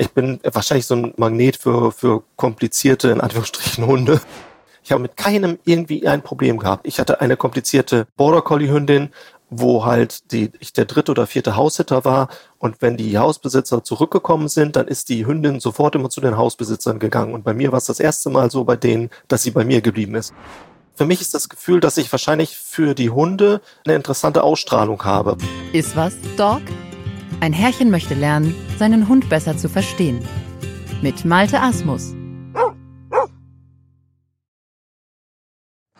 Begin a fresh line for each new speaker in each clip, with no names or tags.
Ich bin wahrscheinlich so ein Magnet für, für komplizierte, in Anführungsstrichen, Hunde. Ich habe mit keinem irgendwie ein Problem gehabt. Ich hatte eine komplizierte Border Collie Hündin, wo halt die, ich der dritte oder vierte Haussitter war. Und wenn die Hausbesitzer zurückgekommen sind, dann ist die Hündin sofort immer zu den Hausbesitzern gegangen. Und bei mir war es das erste Mal so bei denen, dass sie bei mir geblieben ist. Für mich ist das Gefühl, dass ich wahrscheinlich für die Hunde eine interessante Ausstrahlung habe.
Ist was, Dog? Ein Herrchen möchte lernen, seinen Hund besser zu verstehen. Mit Malte Asmus.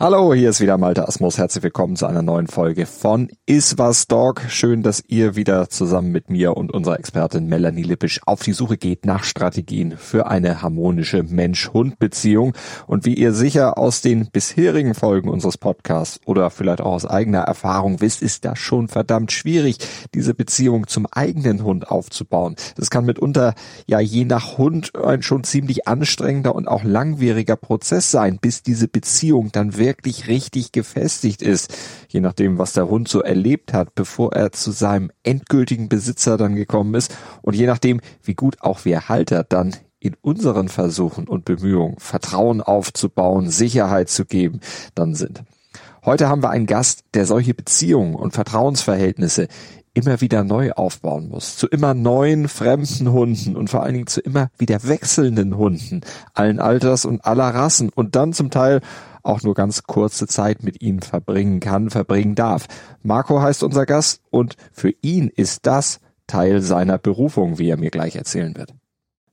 Hallo, hier ist wieder Malte Asmus. Herzlich willkommen zu einer neuen Folge von Iswas Dog. Schön, dass ihr wieder zusammen mit mir und unserer Expertin Melanie Lippisch auf die Suche geht nach Strategien für eine harmonische Mensch-Hund-Beziehung. Und wie ihr sicher aus den bisherigen Folgen unseres Podcasts oder vielleicht auch aus eigener Erfahrung wisst, ist das schon verdammt schwierig, diese Beziehung zum eigenen Hund aufzubauen. Das kann mitunter ja je nach Hund ein schon ziemlich anstrengender und auch langwieriger Prozess sein, bis diese Beziehung dann wirklich wirklich richtig gefestigt ist, je nachdem, was der Hund so erlebt hat, bevor er zu seinem endgültigen Besitzer dann gekommen ist und je nachdem, wie gut auch wir Halter dann in unseren Versuchen und Bemühungen Vertrauen aufzubauen, Sicherheit zu geben, dann sind. Heute haben wir einen Gast, der solche Beziehungen und Vertrauensverhältnisse immer wieder neu aufbauen muss. Zu immer neuen fremden Hunden und vor allen Dingen zu immer wieder wechselnden Hunden, allen Alters und aller Rassen und dann zum Teil auch nur ganz kurze Zeit mit ihnen verbringen kann, verbringen darf. Marco heißt unser Gast und für ihn ist das Teil seiner Berufung, wie er mir gleich erzählen wird.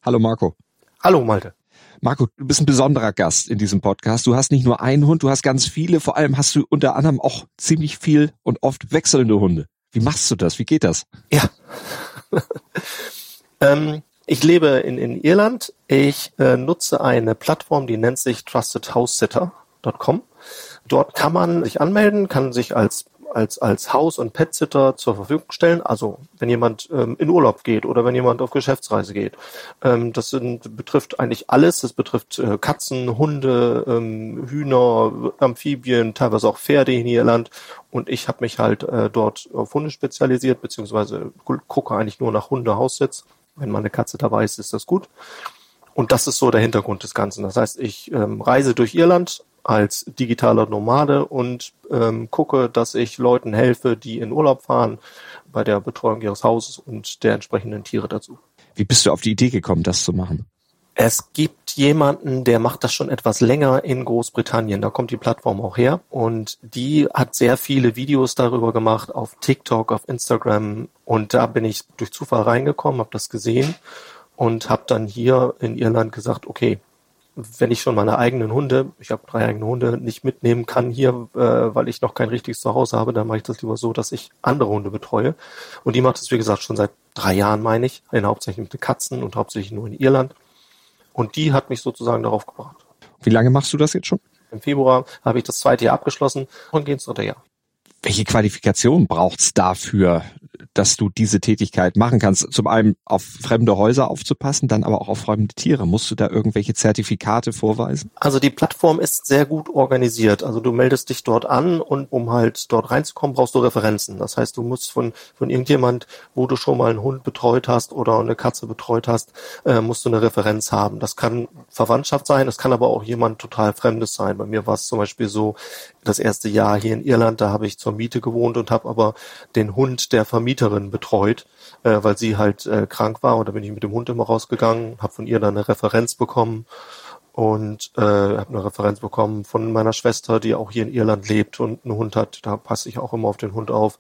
Hallo Marco.
Hallo Malte.
Marco, du bist ein besonderer Gast in diesem Podcast. Du hast nicht nur einen Hund, du hast ganz viele. Vor allem hast du unter anderem auch ziemlich viel und oft wechselnde Hunde. Wie machst du das? Wie geht das?
Ja. ähm, ich lebe in, in Irland. Ich äh, nutze eine Plattform, die nennt sich Trusted House Sitter pet.com. Dort kann man sich anmelden, kann sich als als, als Haus- und Pet-Sitter zur Verfügung stellen. Also wenn jemand ähm, in Urlaub geht oder wenn jemand auf Geschäftsreise geht. Ähm, das sind, betrifft eigentlich alles. Das betrifft äh, Katzen, Hunde, ähm, Hühner, Amphibien, teilweise auch Pferde in Irland. Und ich habe mich halt äh, dort auf Hunde spezialisiert, beziehungsweise gucke eigentlich nur nach Hunde-Haussitz. Wenn meine Katze dabei ist, ist das gut. Und das ist so der Hintergrund des Ganzen. Das heißt, ich ähm, reise durch Irland, als digitaler Nomade und ähm, gucke, dass ich Leuten helfe, die in Urlaub fahren, bei der Betreuung ihres Hauses und der entsprechenden Tiere dazu.
Wie bist du auf die Idee gekommen, das zu machen?
Es gibt jemanden, der macht das schon etwas länger in Großbritannien. Da kommt die Plattform auch her. Und die hat sehr viele Videos darüber gemacht auf TikTok, auf Instagram. Und da bin ich durch Zufall reingekommen, habe das gesehen und habe dann hier in Irland gesagt, okay, wenn ich schon meine eigenen Hunde, ich habe drei eigene Hunde, nicht mitnehmen kann hier, äh, weil ich noch kein richtiges Zuhause habe, dann mache ich das lieber so, dass ich andere Hunde betreue. Und die macht es, wie gesagt, schon seit drei Jahren, meine ich, in hauptsächlich mit Katzen und hauptsächlich nur in Irland. Und die hat mich sozusagen darauf gebracht.
Wie lange machst du das jetzt schon?
Im Februar habe ich das zweite Jahr abgeschlossen und gehe ins dritte Jahr.
Welche Qualifikation braucht's dafür, dass du diese Tätigkeit machen kannst. Zum einen auf fremde Häuser aufzupassen, dann aber auch auf fremde Tiere. Musst du da irgendwelche Zertifikate vorweisen?
Also die Plattform ist sehr gut organisiert. Also du meldest dich dort an und um halt dort reinzukommen, brauchst du Referenzen. Das heißt, du musst von, von irgendjemand, wo du schon mal einen Hund betreut hast oder eine Katze betreut hast, äh, musst du eine Referenz haben. Das kann Verwandtschaft sein, das kann aber auch jemand total Fremdes sein. Bei mir war es zum Beispiel so, das erste Jahr hier in Irland, da habe ich zur Miete gewohnt und habe aber den Hund der Vermieter Mieterin betreut, äh, weil sie halt äh, krank war und da bin ich mit dem Hund immer rausgegangen, habe von ihr dann eine Referenz bekommen und äh, habe eine Referenz bekommen von meiner Schwester, die auch hier in Irland lebt und einen Hund hat. Da passe ich auch immer auf den Hund auf.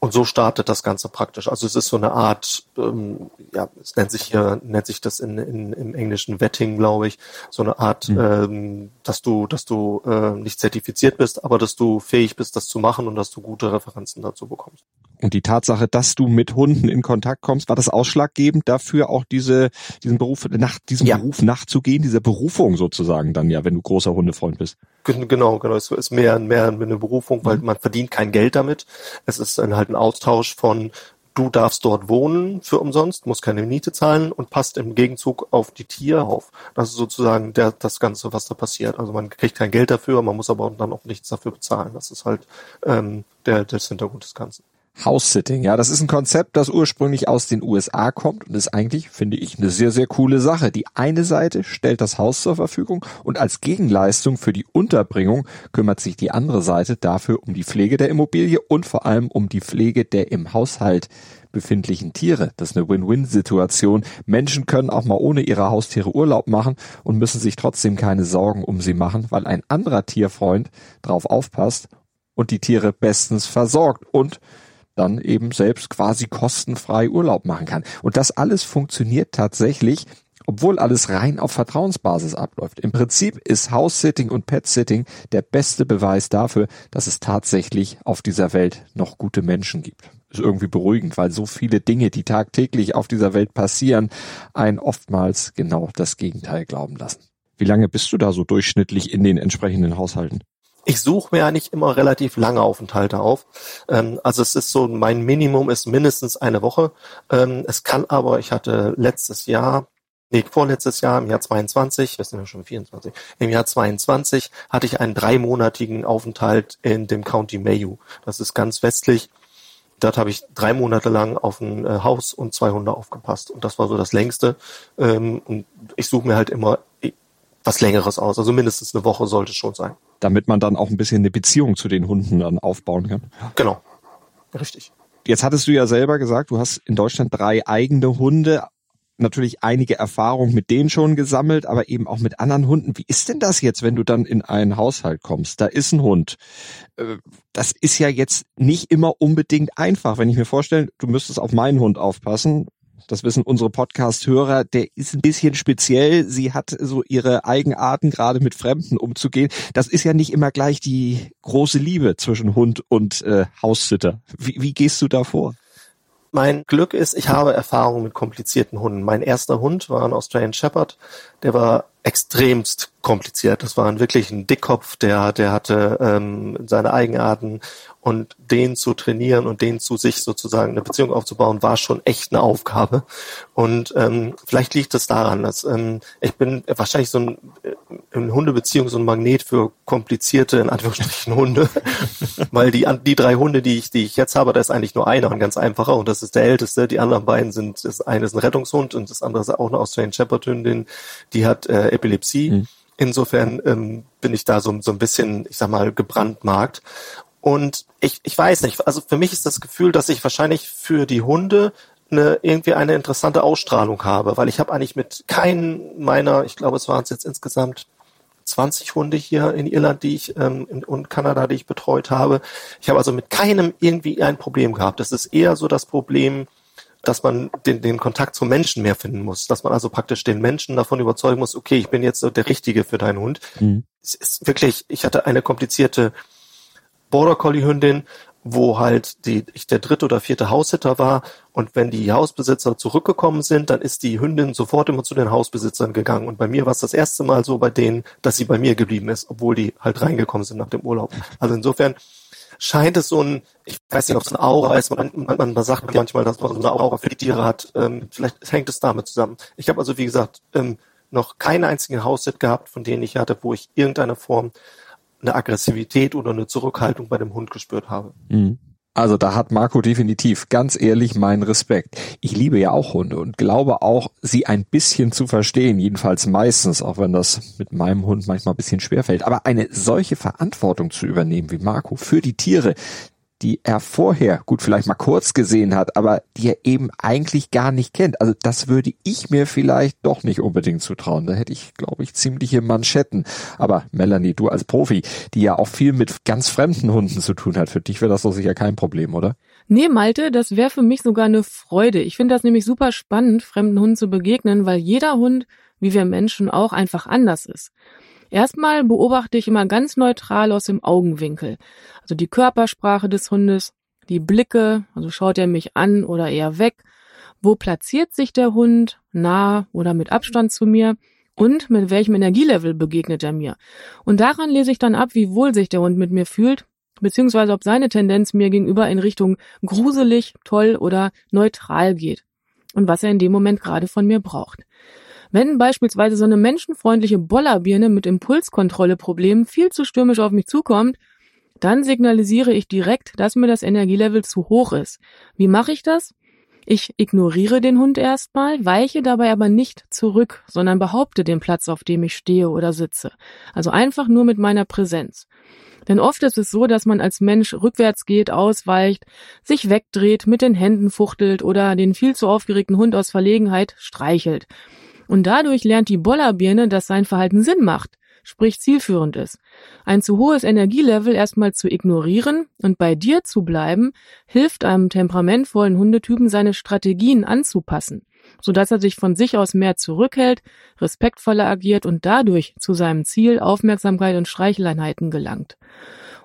Und so startet das Ganze praktisch. Also es ist so eine Art, ähm, ja, es nennt sich hier, nennt sich das in, in, im Englischen Vetting, glaube ich, so eine Art, mhm. ähm, dass du, dass du äh, nicht zertifiziert bist, aber dass du fähig bist, das zu machen und dass du gute Referenzen dazu bekommst.
Und die Tatsache, dass du mit Hunden in Kontakt kommst, war das ausschlaggebend dafür, auch diese, diesen Beruf, nach diesem ja. Beruf nachzugehen, dieser Berufung sozusagen dann ja, wenn du großer Hundefreund bist.
Genau, genau. Es ist mehr, mehr eine Berufung, weil mhm. man verdient kein Geld damit. Es ist dann halt ein Austausch von, du darfst dort wohnen für umsonst, musst keine Miete zahlen und passt im Gegenzug auf die Tiere auf. Das ist sozusagen der, das Ganze, was da passiert. Also man kriegt kein Geld dafür, man muss aber dann auch nichts dafür bezahlen. Das ist halt ähm, der, der Hintergrund des Ganzen.
House-Sitting, ja, das ist ein Konzept, das ursprünglich aus den USA kommt und ist eigentlich, finde ich, eine sehr, sehr coole Sache. Die eine Seite stellt das Haus zur Verfügung und als Gegenleistung für die Unterbringung kümmert sich die andere Seite dafür um die Pflege der Immobilie und vor allem um die Pflege der im Haushalt befindlichen Tiere. Das ist eine Win-Win-Situation. Menschen können auch mal ohne ihre Haustiere Urlaub machen und müssen sich trotzdem keine Sorgen um sie machen, weil ein anderer Tierfreund drauf aufpasst und die Tiere bestens versorgt und dann eben selbst quasi kostenfrei Urlaub machen kann. Und das alles funktioniert tatsächlich, obwohl alles rein auf Vertrauensbasis abläuft. Im Prinzip ist House-Sitting und Pet-Sitting der beste Beweis dafür, dass es tatsächlich auf dieser Welt noch gute Menschen gibt. Ist irgendwie beruhigend, weil so viele Dinge, die tagtäglich auf dieser Welt passieren, einen oftmals genau das Gegenteil glauben lassen. Wie lange bist du da so durchschnittlich in den entsprechenden Haushalten?
Ich suche mir eigentlich immer relativ lange Aufenthalte auf. Ähm, also es ist so, mein Minimum ist mindestens eine Woche. Ähm, es kann aber, ich hatte letztes Jahr, nee, vorletztes Jahr, im Jahr 22, wir sind ja schon 24, im Jahr 22 hatte ich einen dreimonatigen Aufenthalt in dem County Mayo. Das ist ganz westlich. Dort habe ich drei Monate lang auf ein äh, Haus und zwei Hunde aufgepasst. Und das war so das längste. Ähm, und ich suche mir halt immer was Längeres aus. Also mindestens eine Woche sollte es schon sein
damit man dann auch ein bisschen eine Beziehung zu den Hunden dann aufbauen kann.
Genau. Richtig.
Jetzt hattest du ja selber gesagt, du hast in Deutschland drei eigene Hunde, natürlich einige Erfahrungen mit denen schon gesammelt, aber eben auch mit anderen Hunden. Wie ist denn das jetzt, wenn du dann in einen Haushalt kommst? Da ist ein Hund. Äh, das ist ja jetzt nicht immer unbedingt einfach. Wenn ich mir vorstelle, du müsstest auf meinen Hund aufpassen, das wissen unsere Podcast-Hörer, der ist ein bisschen speziell. Sie hat so ihre Eigenarten, gerade mit Fremden umzugehen. Das ist ja nicht immer gleich die große Liebe zwischen Hund und äh, Haussitter. Wie, wie gehst du da vor?
Mein Glück ist, ich habe Erfahrung mit komplizierten Hunden. Mein erster Hund war ein Australian Shepherd. Der war extremst kompliziert. Das war ein wirklich ein Dickkopf, der, der hatte ähm, seine Eigenarten und den zu trainieren und den zu sich sozusagen eine Beziehung aufzubauen, war schon echt eine Aufgabe. Und ähm, vielleicht liegt es daran, dass ähm, ich bin wahrscheinlich so ein äh, in Hundebeziehung so ein Magnet für komplizierte, in Anführungsstrichen, Hunde. Weil die, die drei Hunde, die ich, die ich jetzt habe, da ist eigentlich nur einer, ein ganz einfacher, und das ist der älteste. Die anderen beiden sind, das eine ist ein Rettungshund und das andere ist auch eine Australian Shepherd Hündin, die hat äh, Epilepsie. Mhm. Insofern ähm, bin ich da so, so ein bisschen, ich sag mal, gebrandmarkt. Und ich, ich weiß nicht, also für mich ist das Gefühl, dass ich wahrscheinlich für die Hunde eine, irgendwie eine interessante Ausstrahlung habe, weil ich habe eigentlich mit keinen meiner, ich glaube, es waren es jetzt insgesamt 20 Hunde hier in Irland, die ich ähm, und Kanada, die ich betreut habe. Ich habe also mit keinem irgendwie ein Problem gehabt. Das ist eher so das Problem, dass man den, den Kontakt zum Menschen mehr finden muss, dass man also praktisch den Menschen davon überzeugen muss, okay, ich bin jetzt so der Richtige für deinen Hund. Mhm. Es ist wirklich, ich hatte eine komplizierte Border Collie Hündin, wo halt die, ich der dritte oder vierte Haussitter war und wenn die Hausbesitzer zurückgekommen sind, dann ist die Hündin sofort immer zu den Hausbesitzern gegangen und bei mir war es das erste Mal so bei denen, dass sie bei mir geblieben ist, obwohl die halt reingekommen sind nach dem Urlaub. Also insofern scheint es so ein, ich weiß nicht, ob es eine Aura ist, man, man, man sagt manchmal, dass man so eine Aura für die Tiere hat, ähm, vielleicht hängt es damit zusammen. Ich habe also, wie gesagt, ähm, noch keinen einzigen Haussit gehabt, von denen ich hatte, wo ich irgendeine Form eine Aggressivität oder eine Zurückhaltung bei dem Hund gespürt habe.
Mhm. Also da hat Marco definitiv ganz ehrlich meinen Respekt. Ich liebe ja auch Hunde und glaube auch, sie ein bisschen zu verstehen, jedenfalls meistens, auch wenn das mit meinem Hund manchmal ein bisschen schwerfällt. Aber eine solche Verantwortung zu übernehmen wie Marco für die Tiere, die er vorher, gut, vielleicht mal kurz gesehen hat, aber die er eben eigentlich gar nicht kennt. Also das würde ich mir vielleicht doch nicht unbedingt zutrauen. Da hätte ich, glaube ich, ziemliche Manschetten. Aber Melanie, du als Profi, die ja auch viel mit ganz fremden Hunden zu tun hat, für dich wäre das doch sicher kein Problem, oder?
Nee, Malte, das wäre für mich sogar eine Freude. Ich finde das nämlich super spannend, fremden Hunden zu begegnen, weil jeder Hund, wie wir Menschen auch, einfach anders ist. Erstmal beobachte ich immer ganz neutral aus dem Augenwinkel. Also die Körpersprache des Hundes, die Blicke, also schaut er mich an oder eher weg, wo platziert sich der Hund, nah oder mit Abstand zu mir und mit welchem Energielevel begegnet er mir. Und daran lese ich dann ab, wie wohl sich der Hund mit mir fühlt, beziehungsweise ob seine Tendenz mir gegenüber in Richtung gruselig, toll oder neutral geht und was er in dem Moment gerade von mir braucht. Wenn beispielsweise so eine menschenfreundliche Bollerbirne mit Impulskontrolle-Problemen viel zu stürmisch auf mich zukommt, dann signalisiere ich direkt, dass mir das Energielevel zu hoch ist. Wie mache ich das? Ich ignoriere den Hund erstmal, weiche dabei aber nicht zurück, sondern behaupte den Platz, auf dem ich stehe oder sitze. Also einfach nur mit meiner Präsenz. Denn oft ist es so, dass man als Mensch rückwärts geht, ausweicht, sich wegdreht, mit den Händen fuchtelt oder den viel zu aufgeregten Hund aus Verlegenheit streichelt. Und dadurch lernt die Bollerbirne, dass sein Verhalten Sinn macht sprich zielführend ist. Ein zu hohes Energielevel erstmal zu ignorieren und bei dir zu bleiben, hilft einem temperamentvollen Hundetypen seine Strategien anzupassen, sodass er sich von sich aus mehr zurückhält, respektvoller agiert und dadurch zu seinem Ziel Aufmerksamkeit und Streicheleinheiten gelangt.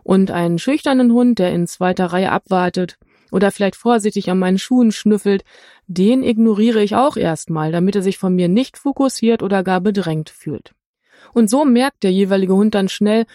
Und einen schüchternen Hund, der in zweiter Reihe abwartet, oder vielleicht vorsichtig an meinen Schuhen schnüffelt, den ignoriere ich auch erstmal, damit er sich von mir nicht fokussiert oder gar bedrängt fühlt. Und so merkt der jeweilige Hund dann schnell,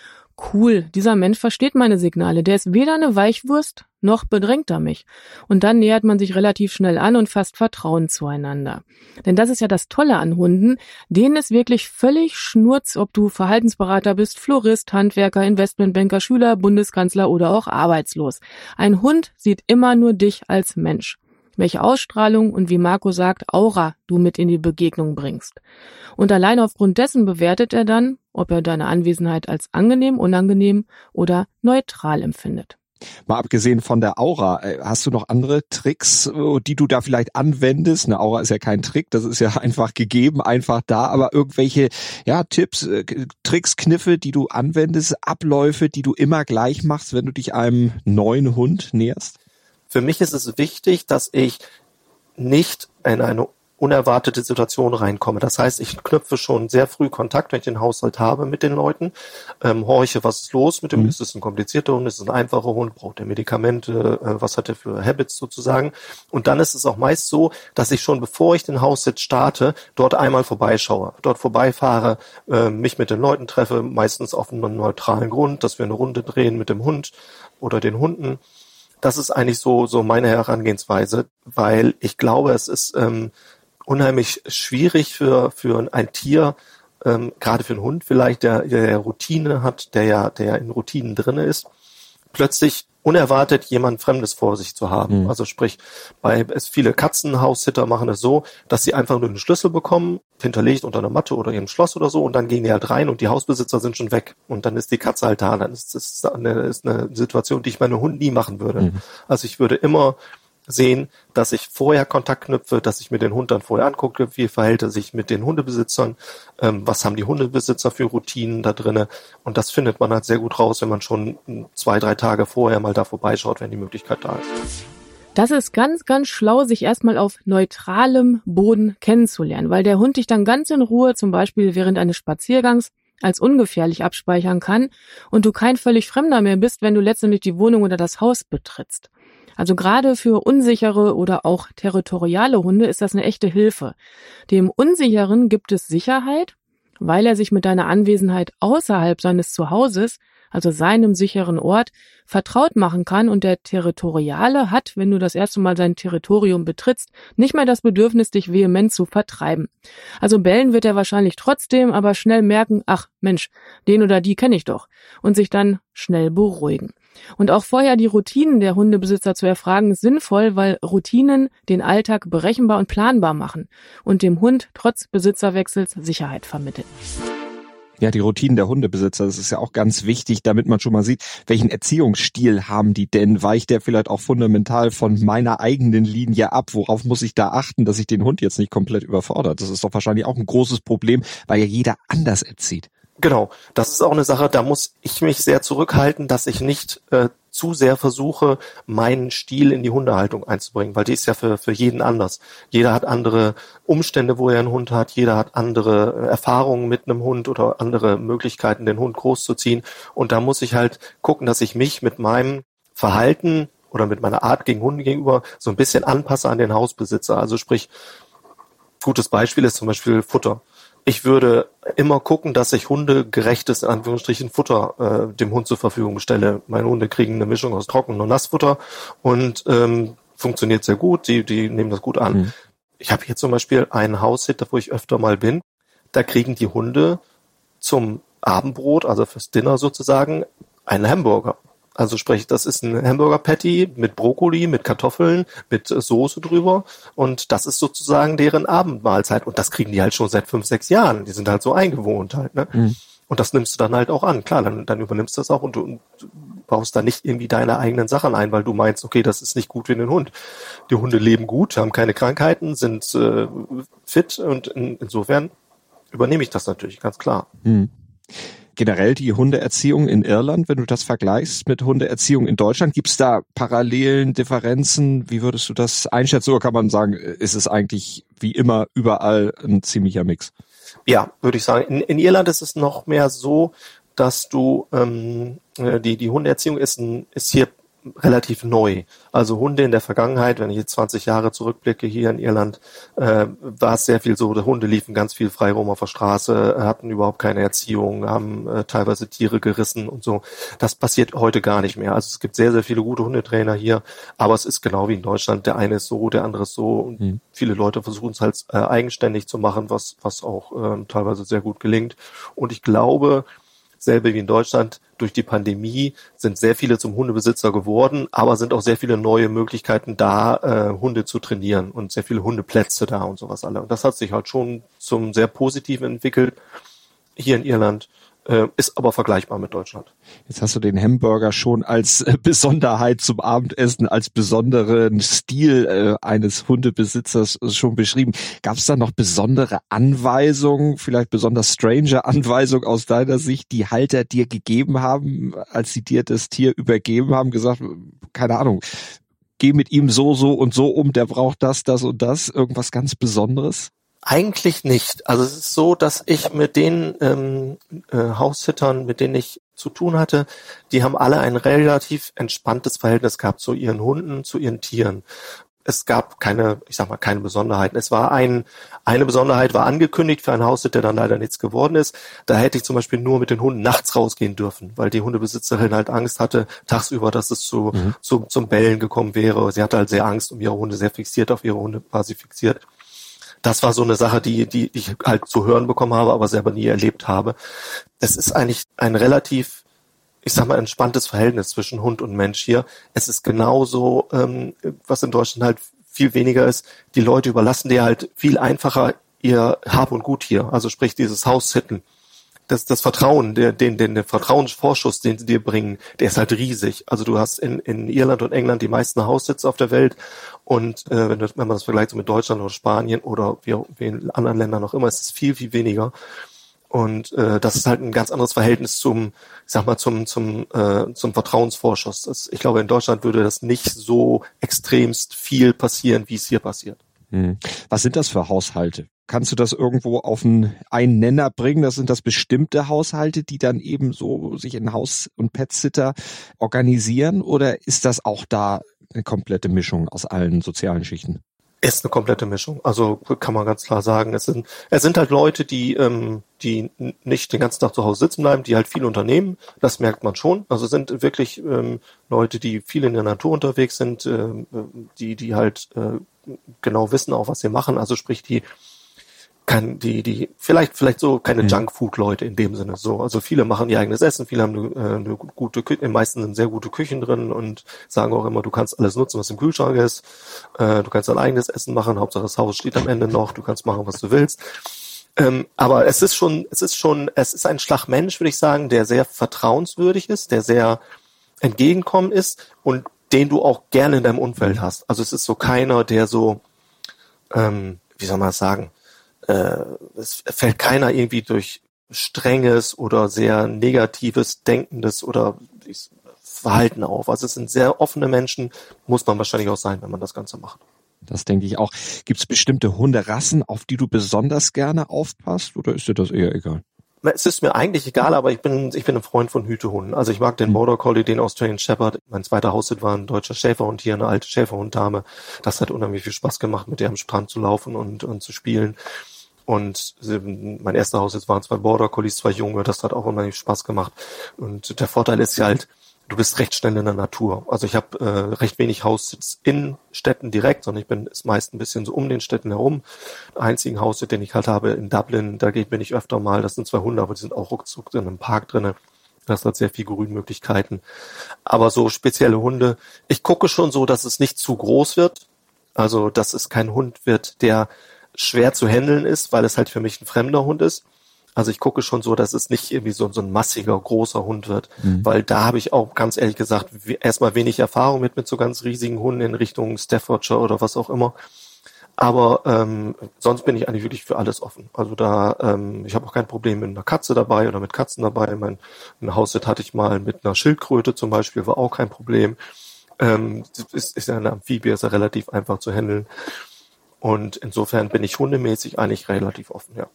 cool, dieser Mensch versteht meine Signale, der ist weder eine Weichwurst, noch bedrängt er mich. Und dann nähert man sich relativ schnell an und fasst Vertrauen zueinander. Denn das ist ja das Tolle an Hunden, denen ist wirklich völlig schnurz, ob du Verhaltensberater bist, Florist, Handwerker, Investmentbanker, Schüler, Bundeskanzler oder auch arbeitslos. Ein Hund sieht immer nur dich als Mensch welche Ausstrahlung und wie Marco sagt, Aura du mit in die Begegnung bringst. Und allein aufgrund dessen bewertet er dann, ob er deine Anwesenheit als angenehm, unangenehm oder neutral empfindet.
Mal abgesehen von der Aura, äh, hast du noch andere Tricks, äh, die du da vielleicht anwendest? Eine Aura ist ja kein Trick, das ist ja einfach gegeben, einfach da, aber irgendwelche ja, Tipps, äh, Tricks, Kniffe, die du anwendest, Abläufe, die du immer gleich machst, wenn du dich einem neuen Hund näherst?
Für mich ist es wichtig, dass ich nicht in eine unerwartete Situation reinkomme. Das heißt, ich knüpfe schon sehr früh Kontakt, wenn ich den Haushalt habe mit den Leuten, ähm, horche, was ist los mit dem, mhm. ist es ein komplizierter Hund, ist es ein einfacher Hund, braucht er Medikamente, äh, was hat er für Habits sozusagen. Und dann ist es auch meist so, dass ich schon bevor ich den Haussitz starte, dort einmal vorbeischaue, dort vorbeifahre, äh, mich mit den Leuten treffe, meistens auf einem neutralen Grund, dass wir eine Runde drehen mit dem Hund oder den Hunden das ist eigentlich so, so meine Herangehensweise, weil ich glaube, es ist ähm, unheimlich schwierig für, für ein Tier, ähm, gerade für einen Hund vielleicht, der, der Routine hat, der ja, der ja in Routinen drinne ist, plötzlich unerwartet jemand Fremdes vor sich zu haben. Mhm. Also sprich, bei es viele Katzenhaussitter machen es so, dass sie einfach nur den Schlüssel bekommen, hinterlegt unter einer Matte oder ihrem Schloss oder so, und dann gehen die halt rein und die Hausbesitzer sind schon weg. Und dann ist die Katze halt da. Dann ist das eine, ist eine Situation, die ich meinem Hund nie machen würde. Mhm. Also ich würde immer sehen, dass ich vorher Kontakt knüpfe, dass ich mir den Hund dann vorher angucke, wie verhält er sich mit den Hundebesitzern, ähm, was haben die Hundebesitzer für Routinen da drinnen. Und das findet man halt sehr gut raus, wenn man schon zwei, drei Tage vorher mal da vorbeischaut, wenn die Möglichkeit da ist.
Das ist ganz, ganz schlau, sich erstmal auf neutralem Boden kennenzulernen, weil der Hund dich dann ganz in Ruhe, zum Beispiel während eines Spaziergangs, als ungefährlich abspeichern kann und du kein völlig Fremder mehr bist, wenn du letztendlich die Wohnung oder das Haus betrittst. Also gerade für unsichere oder auch territoriale Hunde ist das eine echte Hilfe. Dem Unsicheren gibt es Sicherheit, weil er sich mit deiner Anwesenheit außerhalb seines Zuhauses, also seinem sicheren Ort, vertraut machen kann und der Territoriale hat, wenn du das erste Mal sein Territorium betrittst, nicht mehr das Bedürfnis, dich vehement zu vertreiben. Also bellen wird er wahrscheinlich trotzdem, aber schnell merken, ach Mensch, den oder die kenne ich doch, und sich dann schnell beruhigen. Und auch vorher die Routinen der Hundebesitzer zu erfragen, ist sinnvoll, weil Routinen den Alltag berechenbar und planbar machen und dem Hund trotz Besitzerwechsels Sicherheit vermitteln.
Ja, die Routinen der Hundebesitzer, das ist ja auch ganz wichtig, damit man schon mal sieht, welchen Erziehungsstil haben die denn? Weicht der vielleicht auch fundamental von meiner eigenen Linie ab? Worauf muss ich da achten, dass ich den Hund jetzt nicht komplett überfordert? Das ist doch wahrscheinlich auch ein großes Problem, weil ja jeder anders erzieht.
Genau, das ist auch eine Sache, da muss ich mich sehr zurückhalten, dass ich nicht äh, zu sehr versuche, meinen Stil in die Hundehaltung einzubringen, weil die ist ja für, für jeden anders. Jeder hat andere Umstände, wo er einen Hund hat, jeder hat andere äh, Erfahrungen mit einem Hund oder andere Möglichkeiten, den Hund großzuziehen. Und da muss ich halt gucken, dass ich mich mit meinem Verhalten oder mit meiner Art gegen Hunde gegenüber so ein bisschen anpasse an den Hausbesitzer. Also sprich, gutes Beispiel ist zum Beispiel Futter ich würde immer gucken, dass ich hundegerechtes, in Anführungsstrichen, Futter äh, dem Hund zur Verfügung stelle. Meine Hunde kriegen eine Mischung aus Trocken- und Nassfutter und ähm, funktioniert sehr gut. Die, die nehmen das gut an. Mhm. Ich habe hier zum Beispiel einen Haussitter, wo ich öfter mal bin. Da kriegen die Hunde zum Abendbrot, also fürs Dinner sozusagen, einen Hamburger. Also sprich, das ist ein Hamburger Patty mit Brokkoli, mit Kartoffeln, mit Soße drüber und das ist sozusagen deren Abendmahlzeit und das kriegen die halt schon seit fünf, sechs Jahren. Die sind halt so eingewohnt halt. Ne? Mhm. Und das nimmst du dann halt auch an. Klar, dann, dann übernimmst du das auch und du, und du baust da nicht irgendwie deine eigenen Sachen ein, weil du meinst, okay, das ist nicht gut für den Hund. Die Hunde leben gut, haben keine Krankheiten, sind äh, fit und in, insofern übernehme ich das natürlich, ganz klar.
Mhm. Generell die Hundeerziehung in Irland, wenn du das vergleichst mit Hundeerziehung in Deutschland, gibt es da Parallelen, Differenzen? Wie würdest du das einschätzen? Oder kann man sagen, ist es eigentlich wie immer überall ein ziemlicher Mix?
Ja, würde ich sagen. In, in Irland ist es noch mehr so, dass du ähm, äh, die die Hundeerziehung ist ein, ist hier relativ neu. Also Hunde in der Vergangenheit, wenn ich jetzt 20 Jahre zurückblicke hier in Irland, äh, war es sehr viel so, die Hunde liefen ganz viel frei rum auf der Straße, hatten überhaupt keine Erziehung, haben äh, teilweise Tiere gerissen und so. Das passiert heute gar nicht mehr. Also es gibt sehr, sehr viele gute Hundetrainer hier, aber es ist genau wie in Deutschland. Der eine ist so, der andere ist so und mhm. viele Leute versuchen es halt äh, eigenständig zu machen, was, was auch äh, teilweise sehr gut gelingt. Und ich glaube, selbe wie in Deutschland, durch die Pandemie sind sehr viele zum Hundebesitzer geworden, aber sind auch sehr viele neue Möglichkeiten da, äh, Hunde zu trainieren und sehr viele Hundeplätze da und sowas alle. Und das hat sich halt schon zum sehr positiven entwickelt hier in Irland äh, ist aber vergleichbar mit Deutschland.
Jetzt hast du den Hamburger schon als äh, Besonderheit zum Abendessen, als besonderen Stil äh, eines Hundebesitzers schon beschrieben. Gab es da noch besondere Anweisungen, vielleicht besonders strange Anweisungen aus deiner Sicht, die Halter dir gegeben haben, als sie dir das Tier übergeben haben, gesagt, keine Ahnung, geh mit ihm so, so und so um, der braucht das, das und das, irgendwas ganz Besonderes?
Eigentlich nicht. Also es ist so, dass ich mit den ähm, äh, Haussittern, mit denen ich zu tun hatte, die haben alle ein relativ entspanntes Verhältnis gehabt zu ihren Hunden, zu ihren Tieren. Es gab keine, ich sag mal, keine Besonderheiten. Es war ein, eine Besonderheit war angekündigt für ein Haussitter, der dann leider nichts geworden ist. Da hätte ich zum Beispiel nur mit den Hunden nachts rausgehen dürfen, weil die Hundebesitzerin halt Angst hatte, tagsüber, dass es zu, mhm. zu, zum Bellen gekommen wäre. Sie hatte halt sehr Angst um ihre Hunde, sehr fixiert auf ihre Hunde, quasi fixiert das war so eine Sache, die, die ich halt zu hören bekommen habe, aber selber nie erlebt habe. Es ist eigentlich ein relativ, ich sag mal, entspanntes Verhältnis zwischen Hund und Mensch hier. Es ist genauso, ähm, was in Deutschland halt viel weniger ist. Die Leute überlassen dir halt viel einfacher ihr Hab und Gut hier. Also sprich dieses Haus hitten das, das Vertrauen, der, den, den, den Vertrauensvorschuss, den sie dir bringen, der ist halt riesig. Also du hast in, in Irland und England die meisten Haussitze auf der Welt und äh, wenn, du, wenn man das vergleicht mit Deutschland oder Spanien oder wie, wie in anderen Ländern noch immer, ist es viel, viel weniger. Und äh, das ist halt ein ganz anderes Verhältnis zum, ich sag mal, zum, zum, äh, zum Vertrauensvorschuss. Das, ich glaube, in Deutschland würde das nicht so extremst viel passieren, wie es hier passiert.
Hm. Was sind das für Haushalte? Kannst du das irgendwo auf einen, einen Nenner bringen? Das sind das bestimmte Haushalte, die dann eben so sich in Haus- und Pet-Sitter organisieren? Oder ist das auch da eine komplette Mischung aus allen sozialen Schichten?
Ist eine komplette Mischung. Also kann man ganz klar sagen, es sind, es sind halt Leute, die, ähm, die nicht den ganzen Tag zu Hause sitzen bleiben, die halt viel unternehmen. Das merkt man schon. Also es sind wirklich ähm, Leute, die viel in der Natur unterwegs sind, äh, die, die halt äh, genau wissen auch, was sie machen. Also sprich, die kann die, die, vielleicht, vielleicht so keine mhm. Junkfood-Leute in dem Sinne so. Also viele machen ihr eigenes Essen, viele haben eine, äh, eine gute Küche, die meisten sind sehr gute Küchen drin und sagen auch immer, du kannst alles nutzen, was im Kühlschrank ist. Äh, du kannst dein eigenes Essen machen, Hauptsache das Haus steht am Ende noch, du kannst machen, was du willst. Ähm, aber es ist schon, es ist schon, es ist ein Schlagmensch, würde ich sagen, der sehr vertrauenswürdig ist, der sehr entgegenkommen ist und den du auch gerne in deinem Umfeld mhm. hast. Also es ist so keiner, der so, ähm, wie soll man das sagen, äh, es fällt keiner irgendwie durch strenges oder sehr negatives, denkendes oder Verhalten auf. Also es sind sehr offene Menschen, muss man wahrscheinlich auch sein, wenn man das Ganze macht.
Das denke ich auch. Gibt es bestimmte Hunderassen, auf die du besonders gerne aufpasst oder ist dir das eher egal?
Es ist mir eigentlich egal, aber ich bin, ich bin ein Freund von Hütehunden. Also ich mag den hm. Border Collie, den Australian Shepherd. Mein zweiter Haushalt war ein deutscher Schäferhund hier, eine alte Schäferhunddame. Das hat unheimlich viel Spaß gemacht, mit der am Strand zu laufen und, und zu spielen. Und mein erster Haus jetzt waren zwei Border Collies, zwei Junge, das hat auch unheimlich Spaß gemacht. Und der Vorteil ist ja halt, du bist recht schnell in der Natur. Also ich habe äh, recht wenig Haussitz in Städten direkt, sondern ich bin ist meist ein bisschen so um den Städten herum. Der einzigen Haussitz, den ich halt habe in Dublin, da geht bin ich öfter mal, das sind zwei Hunde, aber die sind auch ruckzuck in einem Park drinnen. Das hat sehr viel Grünmöglichkeiten. Aber so spezielle Hunde, ich gucke schon so, dass es nicht zu groß wird. Also, dass es kein Hund wird, der schwer zu handeln ist, weil es halt für mich ein fremder Hund ist. Also ich gucke schon so, dass es nicht irgendwie so, so ein massiger, großer Hund wird, mhm. weil da habe ich auch ganz ehrlich gesagt erstmal wenig Erfahrung mit, mit so ganz riesigen Hunden in Richtung Staffordshire oder was auch immer. Aber ähm, sonst bin ich eigentlich wirklich für alles offen. Also da, ähm, ich habe auch kein Problem mit einer Katze dabei oder mit Katzen dabei. Mein ein Haussit hatte ich mal mit einer Schildkröte zum Beispiel, war auch kein Problem. Ähm, ist, ist ja eine Amphibie, ist ja relativ einfach zu handeln. Und insofern bin ich hundemäßig eigentlich relativ offen, ja.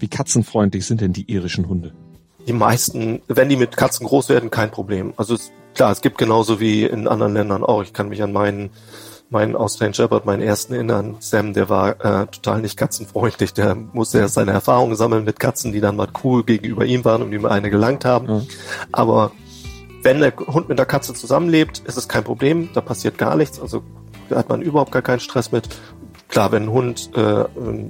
Wie katzenfreundlich sind denn die irischen Hunde?
Die meisten, wenn die mit Katzen groß werden, kein Problem. Also es, klar, es gibt genauso wie in anderen Ländern auch. Ich kann mich an meinen meinen Australian Shepherd, meinen ersten erinnern. Sam, der war äh, total nicht katzenfreundlich. Der musste erst seine Erfahrungen sammeln mit Katzen, die dann mal cool gegenüber ihm waren und ihm eine gelangt haben. Mhm. Aber wenn der Hund mit der Katze zusammenlebt, ist es kein Problem. Da passiert gar nichts. Also da hat man überhaupt gar keinen Stress mit. Klar, wenn ein Hund äh,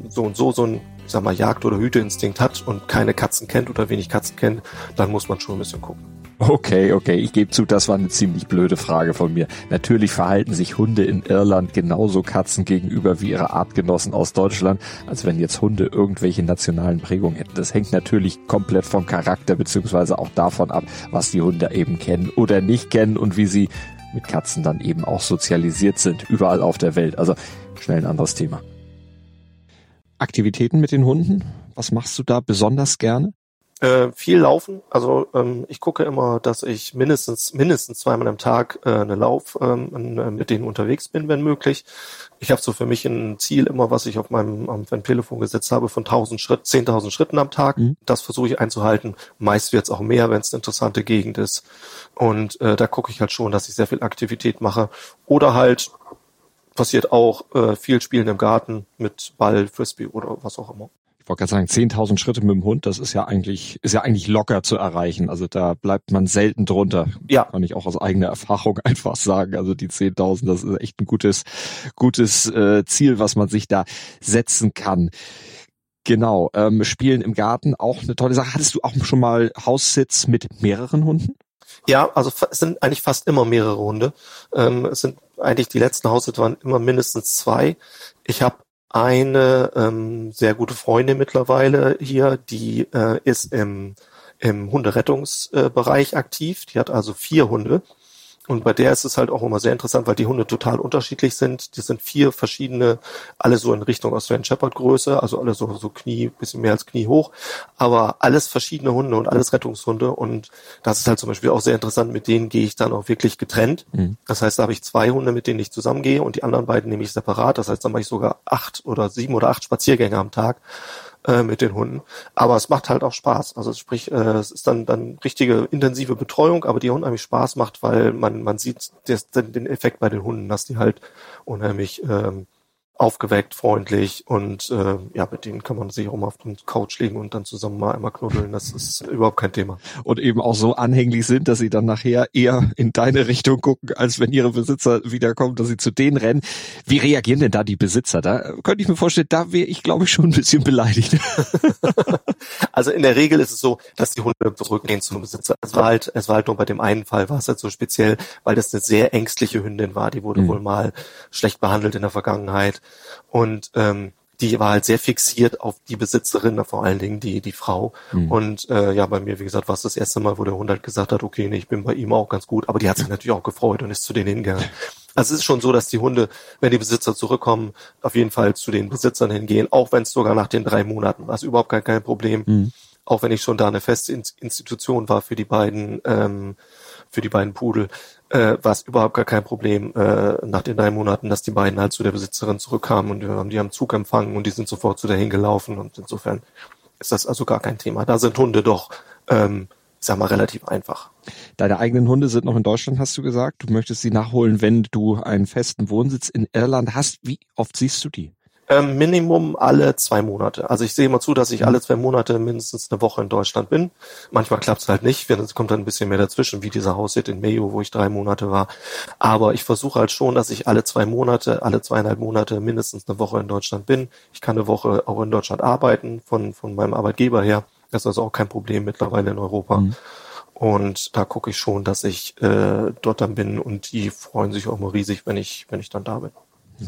so und so so ein ich sag mal, Jagd- oder Hüteinstinkt hat und keine Katzen kennt oder wenig Katzen kennt, dann muss man schon ein bisschen gucken.
Okay, okay, ich gebe zu, das war eine ziemlich blöde Frage von mir. Natürlich verhalten sich Hunde in Irland genauso Katzen gegenüber wie ihre Artgenossen aus Deutschland, als wenn jetzt Hunde irgendwelche nationalen Prägungen hätten. Das hängt natürlich komplett vom Charakter beziehungsweise auch davon ab, was die Hunde eben kennen oder nicht kennen und wie sie mit Katzen dann eben auch sozialisiert sind, überall auf der Welt. Also schnell ein anderes Thema. Aktivitäten mit den Hunden? Was machst du da besonders gerne?
Äh, viel laufen. Also ähm, ich gucke immer, dass ich mindestens mindestens zweimal am Tag äh, eine Lauf ähm, äh, mit denen unterwegs bin, wenn möglich. Ich habe so für mich ein Ziel immer, was ich auf meinem, auf meinem Telefon gesetzt habe, von 1000 Schritt, 10.000 Schritten am Tag. Mhm. Das versuche ich einzuhalten. Meist wird es auch mehr, wenn es eine interessante Gegend ist. Und äh, da gucke ich halt schon, dass ich sehr viel Aktivität mache. Oder halt passiert auch äh, viel Spielen im Garten mit Ball, Frisbee oder was auch immer.
Ich wollte gerade sagen, 10.000 Schritte mit dem Hund, das ist ja eigentlich, ist ja eigentlich locker zu erreichen. Also da bleibt man selten drunter. Ja. Kann ich auch aus eigener Erfahrung einfach sagen. Also die 10.000, das ist echt ein gutes, gutes äh, Ziel, was man sich da setzen kann. Genau, ähm, Spielen im Garten auch eine tolle Sache. Hattest du auch schon mal Haussitz mit mehreren Hunden?
Ja, also es sind eigentlich fast immer mehrere Hunde. Ähm, es sind eigentlich die letzten Haussitze waren immer mindestens zwei. Ich habe eine ähm, sehr gute Freundin mittlerweile hier, die äh, ist im, im Hunderettungsbereich aktiv. Die hat also vier Hunde und bei der ist es halt auch immer sehr interessant, weil die Hunde total unterschiedlich sind. Die sind vier verschiedene, alle so in Richtung Australian Shepherd Größe, also alle so, so Knie, bisschen mehr als Knie hoch, aber alles verschiedene Hunde und alles Rettungshunde. Und das ist halt zum Beispiel auch sehr interessant. Mit denen gehe ich dann auch wirklich getrennt. Mhm. Das heißt, da habe ich zwei Hunde, mit denen ich zusammengehe und die anderen beiden nehme ich separat. Das heißt, dann mache ich sogar acht oder sieben oder acht Spaziergänge am Tag äh, mit den Hunden. Aber es macht halt auch Spaß. Also sprich, äh, es ist dann dann richtige intensive Betreuung, aber die unheimlich Spaß macht, weil man man sieht des, den Effekt bei den Hunden, dass die halt unheimlich ähm, aufgeweckt, freundlich und äh, ja, mit denen kann man sich auch mal auf den Couch legen und dann zusammen mal einmal knuddeln. Das ist überhaupt kein Thema.
Und eben auch so anhänglich sind, dass sie dann nachher eher in deine Richtung gucken, als wenn ihre Besitzer wiederkommen, dass sie zu denen rennen. Wie reagieren denn da die Besitzer? Da könnte ich mir vorstellen, da wäre ich, glaube ich, schon ein bisschen beleidigt.
also in der Regel ist es so, dass die Hunde zurückgehen zum Besitzer. Es war halt, es war halt nur bei dem einen Fall war es halt so speziell, weil das eine sehr ängstliche Hündin war. Die wurde mhm. wohl mal schlecht behandelt in der Vergangenheit und ähm, die war halt sehr fixiert auf die Besitzerin, vor allen Dingen die die Frau. Mhm. Und äh, ja, bei mir, wie gesagt, war es das erste Mal, wo der Hund halt gesagt hat, okay, nee, ich bin bei ihm auch ganz gut. Aber die hat sich natürlich auch gefreut und ist zu denen hingegangen. Also es ist schon so, dass die Hunde, wenn die Besitzer zurückkommen, auf jeden Fall zu den Besitzern hingehen, auch wenn es sogar nach den drei Monaten war. Ist überhaupt kein, kein Problem. Mhm. Auch wenn ich schon da eine feste Institution war für die beiden, ähm, für die beiden Pudel äh, war es überhaupt gar kein Problem äh, nach den drei Monaten, dass die beiden halt zu der Besitzerin zurückkamen und wir die am Zug empfangen und die sind sofort zu der hingelaufen und insofern ist das also gar kein Thema. Da sind Hunde doch, ähm, ich sag mal, relativ einfach.
Deine eigenen Hunde sind noch in Deutschland, hast du gesagt. Du möchtest sie nachholen, wenn du einen festen Wohnsitz in Irland hast. Wie oft siehst du die?
Ähm, Minimum alle zwei Monate. Also ich sehe immer zu, dass ich mhm. alle zwei Monate mindestens eine Woche in Deutschland bin. Manchmal klappt es halt nicht, es kommt dann ein bisschen mehr dazwischen, wie dieser Haushit in Mayo, wo ich drei Monate war. Aber ich versuche halt schon, dass ich alle zwei Monate, alle zweieinhalb Monate mindestens eine Woche in Deutschland bin. Ich kann eine Woche auch in Deutschland arbeiten, von, von meinem Arbeitgeber her. Das ist also auch kein Problem mittlerweile in Europa. Mhm. Und da gucke ich schon, dass ich äh, dort dann bin und die freuen sich auch mal riesig, wenn ich, wenn ich dann da bin.